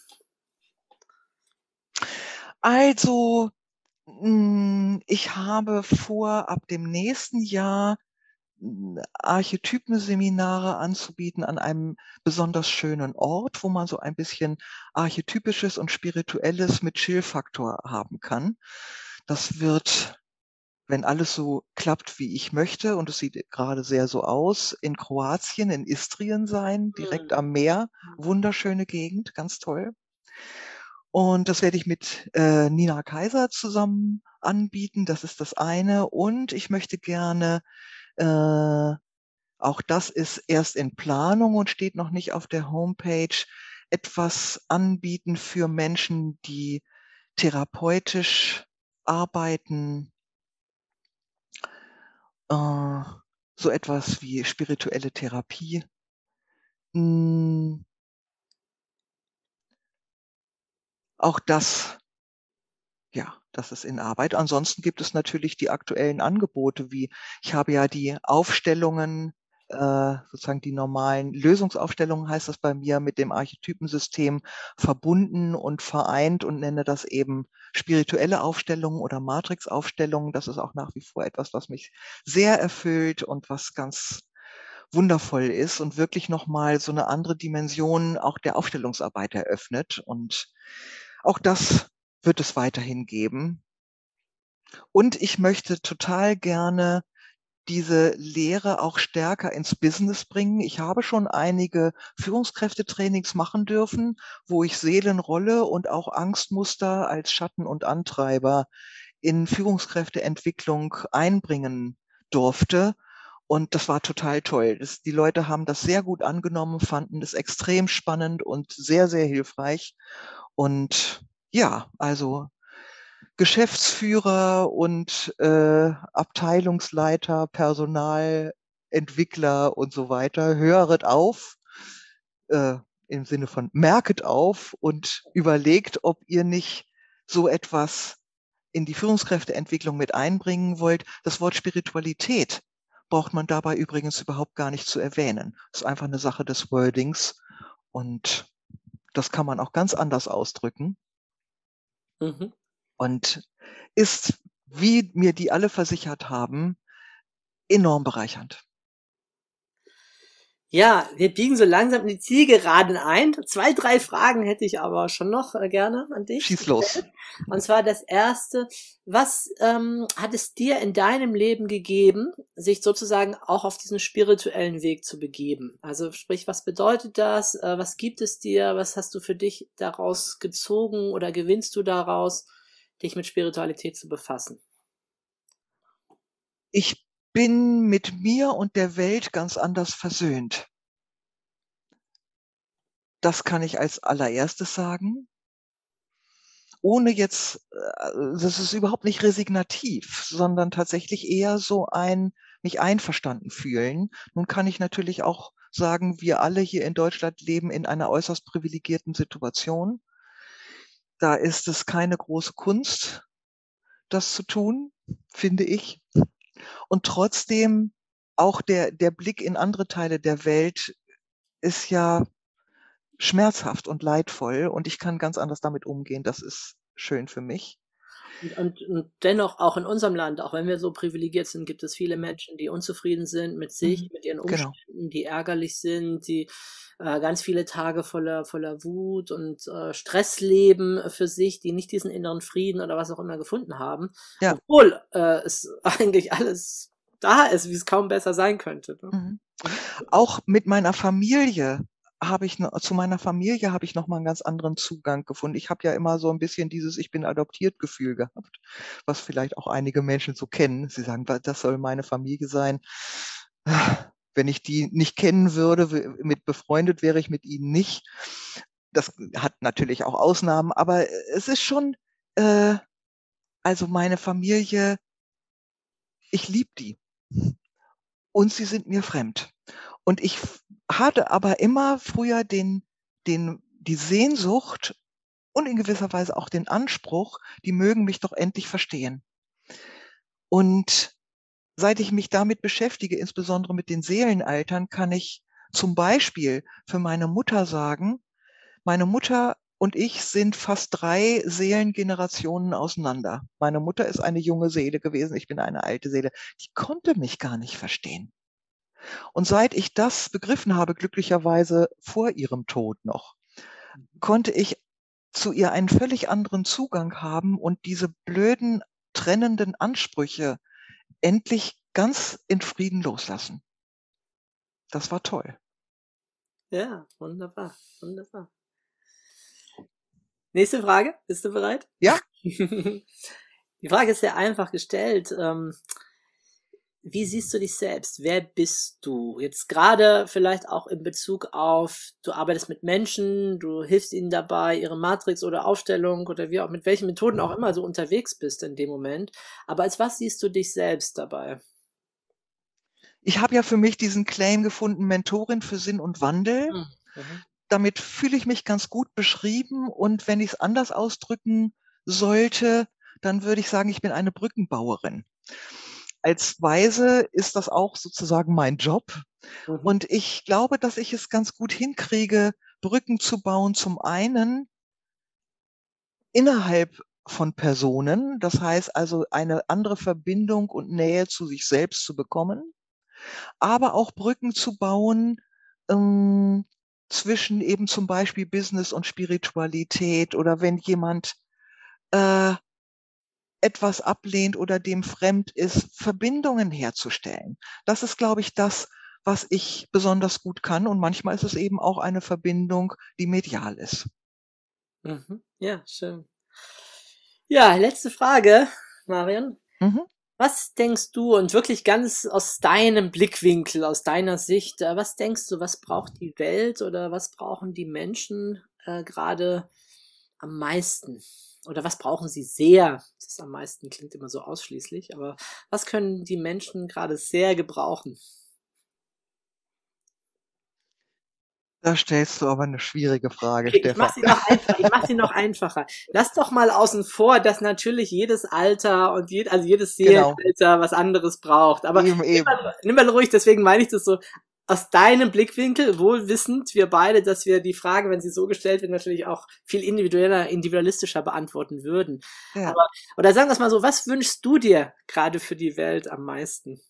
Also, hm, ich habe vor, ab dem nächsten Jahr, hm, Archetypenseminare anzubieten an einem besonders schönen Ort, wo man so ein bisschen Archetypisches und Spirituelles mit Chill-Faktor haben kann. Das wird wenn alles so klappt, wie ich möchte, und es sieht gerade sehr so aus, in Kroatien, in Istrien sein, direkt Mhm. am Meer. Wunderschöne Gegend, ganz toll. Und das werde ich mit äh, Nina Kaiser zusammen anbieten. Das ist das eine. Und ich möchte gerne, äh, auch das ist erst in Planung und steht noch nicht auf der Homepage, etwas anbieten für Menschen, die therapeutisch arbeiten. Äh, so etwas wie spirituelle Therapie. Hm, auch das, ja, das ist in Arbeit. Ansonsten gibt es natürlich die aktuellen Angebote, wie ich habe ja die Aufstellungen, äh, sozusagen die normalen Lösungsaufstellungen heißt das bei mir, mit dem Archetypensystem verbunden und vereint und nenne das eben spirituelle Aufstellungen oder Matrixaufstellungen. Das ist auch nach wie vor etwas, was mich sehr erfüllt und was ganz wundervoll ist und wirklich nochmal so eine andere Dimension auch der Aufstellungsarbeit eröffnet. Und auch das wird es weiterhin geben. Und ich möchte total gerne diese Lehre auch stärker ins Business bringen. Ich habe schon einige Führungskräftetrainings machen dürfen, wo ich Seelenrolle und auch Angstmuster als Schatten und Antreiber in Führungskräfteentwicklung einbringen durfte. Und das war total toll. Das, die Leute haben das sehr gut angenommen, fanden es extrem spannend und sehr, sehr hilfreich. Und ja, also Geschäftsführer und äh, Abteilungsleiter, Personalentwickler und so weiter, höret auf, äh, im Sinne von merket auf und überlegt, ob ihr nicht so etwas in die Führungskräfteentwicklung mit einbringen wollt. Das Wort Spiritualität braucht man dabei übrigens überhaupt gar nicht zu erwähnen. Das ist einfach eine Sache des Wordings und das kann man auch ganz anders ausdrücken Mhm. Und ist, wie mir die alle versichert haben, enorm bereichernd. Ja, wir biegen so langsam in die Zielgeraden ein. Zwei, drei Fragen hätte ich aber schon noch äh, gerne an dich. Schieß los. Und zwar das erste, was ähm, hat es dir in deinem Leben gegeben, sich sozusagen auch auf diesen spirituellen Weg zu begeben? Also sprich, was bedeutet das? Äh, was gibt es dir? Was hast du für dich daraus gezogen oder gewinnst du daraus, dich mit Spiritualität zu befassen? Ich bin mit mir und der Welt ganz anders versöhnt. Das kann ich als allererstes sagen. Ohne jetzt, äh, das ist überhaupt nicht resignativ, sondern tatsächlich eher so ein mich einverstanden fühlen. Nun kann ich natürlich auch sagen, wir alle hier in Deutschland leben in einer äußerst privilegierten Situation. Da ist es keine große Kunst, das zu tun, finde ich. Und trotzdem auch der, der Blick in andere Teile der Welt ist ja schmerzhaft und leidvoll und ich kann ganz anders damit umgehen. Das ist schön für mich. Und, und, und dennoch auch in unserem Land, auch wenn wir so privilegiert sind, gibt es viele Menschen, die unzufrieden sind mit sich, Mhm, mit ihren genau. Umständen, die ärgerlich sind, die äh, ganz viele Tage voller, voller Wut und äh, Stress leben für sich, die nicht diesen inneren Frieden oder was auch immer gefunden haben, Ja. obwohl äh, es [LAUGHS] eigentlich alles da ist, wie es kaum besser sein könnte. Ne? Mhm. Auch mit meiner Familie habe ich zu meiner Familie habe ich noch mal einen ganz anderen Zugang gefunden. Ich habe ja immer so ein bisschen dieses Ich bin adoptiert Gefühl gehabt, was vielleicht auch einige Menschen so kennen. Sie sagen, "Was, das soll meine Familie sein. [SIGHS] Wenn ich die nicht kennen würde, mit befreundet wäre ich mit ihnen nicht. Das hat natürlich auch Ausnahmen, aber es ist schon, äh, also meine Familie, ich liebe die und sie sind mir fremd. Und ich hatte aber immer früher den, den, die Sehnsucht und in gewisser Weise auch den Anspruch, die mögen mich doch endlich verstehen. Und seit ich mich damit beschäftige, insbesondere mit den Seelenaltern, kann ich zum Beispiel für meine Mutter sagen, meine Mutter und ich sind fast drei Seelengenerationen auseinander. Meine Mutter ist eine junge Seele gewesen, ich bin eine alte Seele. Die konnte mich gar nicht verstehen. Und seit ich das begriffen habe, glücklicherweise vor ihrem Tod noch, konnte ich zu ihr einen völlig anderen Zugang haben und diese blöden trennenden Ansprüche endlich ganz in Frieden loslassen. Das war toll. Ja, wunderbar, wunderbar. Nächste Frage. Bist du bereit? Ja. [LAUGHS] Die Frage ist sehr einfach gestellt. Ähm, wie siehst du dich selbst? Wer bist du? Jetzt gerade vielleicht auch in Bezug auf, du arbeitest mit Menschen, du hilfst ihnen dabei, ihre Matrix oder Aufstellung oder wie auch, mit welchen Methoden auch immer du unterwegs bist in dem Moment. Aber als was siehst du dich selbst dabei? Ich habe ja für mich diesen Claim gefunden, Mentorin für Sinn und Wandel. Hm, mhm. Damit fühle ich mich ganz gut beschrieben und wenn ich es anders ausdrücken sollte, dann würde ich sagen, ich bin eine Brückenbauerin als Weise ist das auch sozusagen mein Job. Mhm. Und ich glaube, dass ich es ganz gut hinkriege, Brücken zu bauen. Zum einen innerhalb von Personen, das heißt also eine andere Verbindung und Nähe zu sich selbst zu bekommen, aber auch Brücken zu bauen ähm, zwischen eben zum Beispiel Business und Spiritualität oder wenn jemand äh, etwas ablehnt oder dem fremd ist, Verbindungen herzustellen. Das ist, glaube ich, das, was ich besonders gut kann. Und manchmal ist es eben auch eine Verbindung, die medial ist. Mhm. Ja, schön. Ja, letzte Frage, Marion. Mhm. Was denkst du und wirklich ganz aus deinem Blickwinkel, aus deiner Sicht, äh, was denkst du, was braucht die Welt oder was brauchen die Menschen äh, gerade am meisten? Oder was brauchen sie sehr? Das am meisten klingt immer so ausschließlich, aber was können die Menschen gerade sehr gebrauchen? Da stellst du aber eine schwierige Frage, okay, Stefan. Ich mach, sie noch ich mach sie noch einfacher. Lass doch mal außen vor, dass natürlich jedes Alter und jed, also jedes Genau. Seelenalter was anderes braucht. Aber Eben, nimm eben. mal, nimm mal ruhig, deswegen meine ich das so aus deinem Blickwinkel, wohl wissend, wir beide, dass wir die Frage, wenn sie so gestellt wird, natürlich auch viel individueller, individualistischer beantworten würden. Ja. Aber, oder sagen wir es mal so, was wünschst du dir gerade für die Welt am meisten?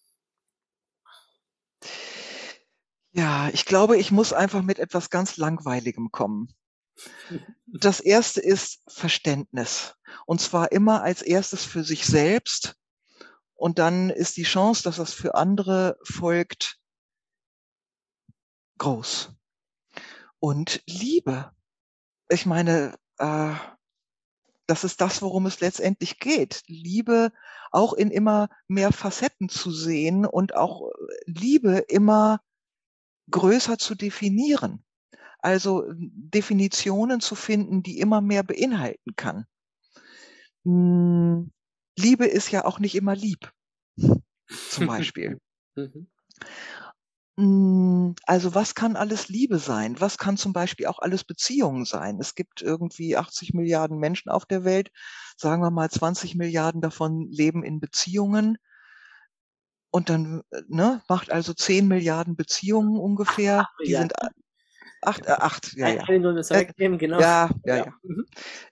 Ja, ich glaube, ich muss einfach mit etwas ganz Langweiligem kommen. [LAUGHS] Das erste ist Verständnis. Und zwar immer als erstes für sich selbst. Und dann ist die Chance, dass das für andere folgt, groß. Und Liebe. Ich meine, äh, das ist das, worum es letztendlich geht. Liebe auch in immer mehr Facetten zu sehen und auch äh, Liebe immer größer zu definieren. Also Definitionen zu finden, die immer mehr beinhalten kann. Hm, Liebe ist ja auch nicht immer lieb, zum [LAUGHS] Beispiel. Hm, also was kann alles Liebe sein? Was kann zum Beispiel auch alles Beziehungen sein? Es gibt irgendwie 80 Milliarden Menschen auf der Welt. Sagen wir mal 20 Milliarden davon leben in Beziehungen. Und dann, äh, ne, macht also 10 Milliarden Beziehungen ungefähr. Ach, Die sind Milliarden. acht, äh, acht, ja, ja. Wegnehmen, genau. Ja, ja, ja. Mhm.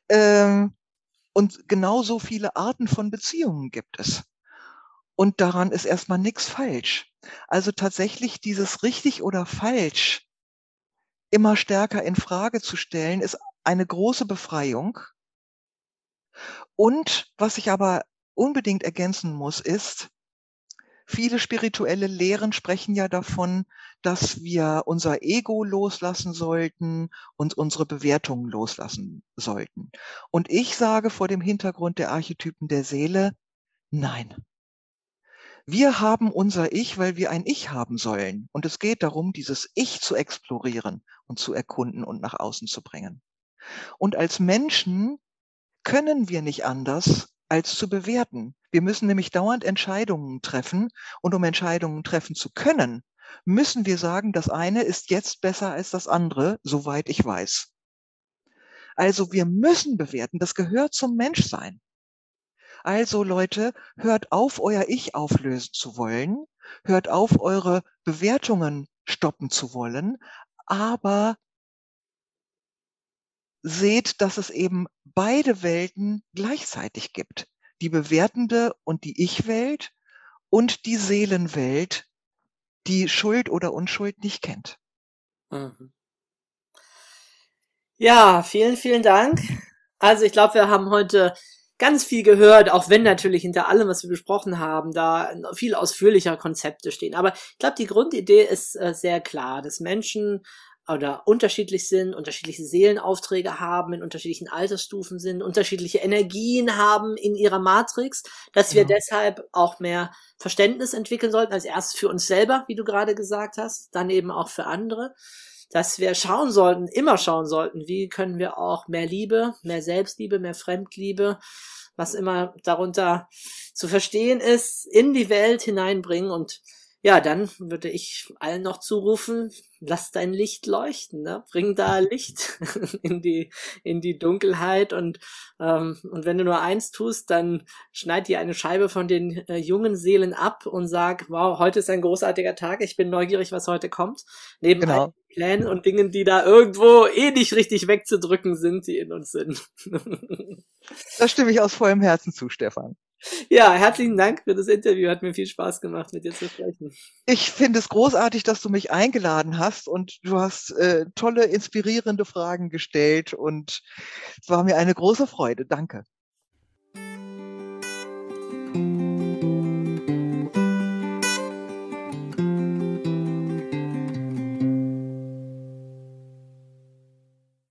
Ähm, und genauso viele Arten von Beziehungen gibt es. Und daran ist erstmal nichts falsch. Also tatsächlich dieses richtig oder falsch immer stärker in Frage zu stellen, ist eine große Befreiung. Und was ich aber unbedingt ergänzen muss, ist, viele spirituelle Lehren sprechen ja davon, dass wir unser Ego loslassen sollten und unsere Bewertungen loslassen sollten. Und ich sage vor dem Hintergrund der Archetypen der Seele, nein. Wir haben unser Ich, weil wir ein Ich haben sollen. Und es geht darum, dieses Ich zu explorieren und zu erkunden und nach außen zu bringen. Und als Menschen können wir nicht anders, als zu bewerten. Wir müssen nämlich dauernd Entscheidungen treffen. Und um Entscheidungen treffen zu können, müssen wir sagen, das eine ist jetzt besser als das andere, soweit ich weiß. Also wir müssen bewerten. Das gehört zum Menschsein. Also Leute, hört auf, euer Ich auflösen zu wollen, hört auf, eure Bewertungen stoppen zu wollen, aber seht, dass es eben beide Welten gleichzeitig gibt. Die bewertende und die Ich-Welt und die Seelenwelt, die Schuld oder Unschuld nicht kennt. Mhm. Ja, vielen, vielen Dank. Also ich glaube, wir haben heute ganz viel gehört, auch wenn natürlich hinter allem, was wir besprochen haben, da viel ausführlicher Konzepte stehen. Aber ich glaube, die Grundidee ist äh, sehr klar, dass Menschen oder unterschiedlich sind, unterschiedliche Seelenaufträge haben, in unterschiedlichen Altersstufen sind, unterschiedliche Energien haben in ihrer Matrix, dass wir ja. deshalb auch mehr Verständnis entwickeln sollten, als erstes für uns selber, wie du gerade gesagt hast, dann eben auch für andere, dass wir schauen sollten, immer schauen sollten, wie können wir auch mehr Liebe, mehr Selbstliebe, mehr Fremdliebe, was immer darunter zu verstehen ist, in die Welt hineinbringen und ja, dann würde ich allen noch zurufen, lass dein Licht leuchten, ne? bring da Licht [LAUGHS] in die in die Dunkelheit und ähm, und wenn du nur eins tust, dann schneid dir eine Scheibe von den äh, jungen Seelen ab und sag, wow, heute ist ein großartiger Tag, ich bin neugierig, was heute kommt. Neben genau. Plänen und Dingen, die da irgendwo eh nicht richtig wegzudrücken sind, die in uns sind. [LAUGHS] da stimme ich aus vollem Herzen zu, Stefan. Ja, herzlichen Dank für das Interview. Hat mir viel Spaß gemacht, mit dir zu sprechen. Ich finde es großartig, dass du mich eingeladen hast und du hast äh, tolle, inspirierende Fragen gestellt und es war mir eine große Freude. Danke.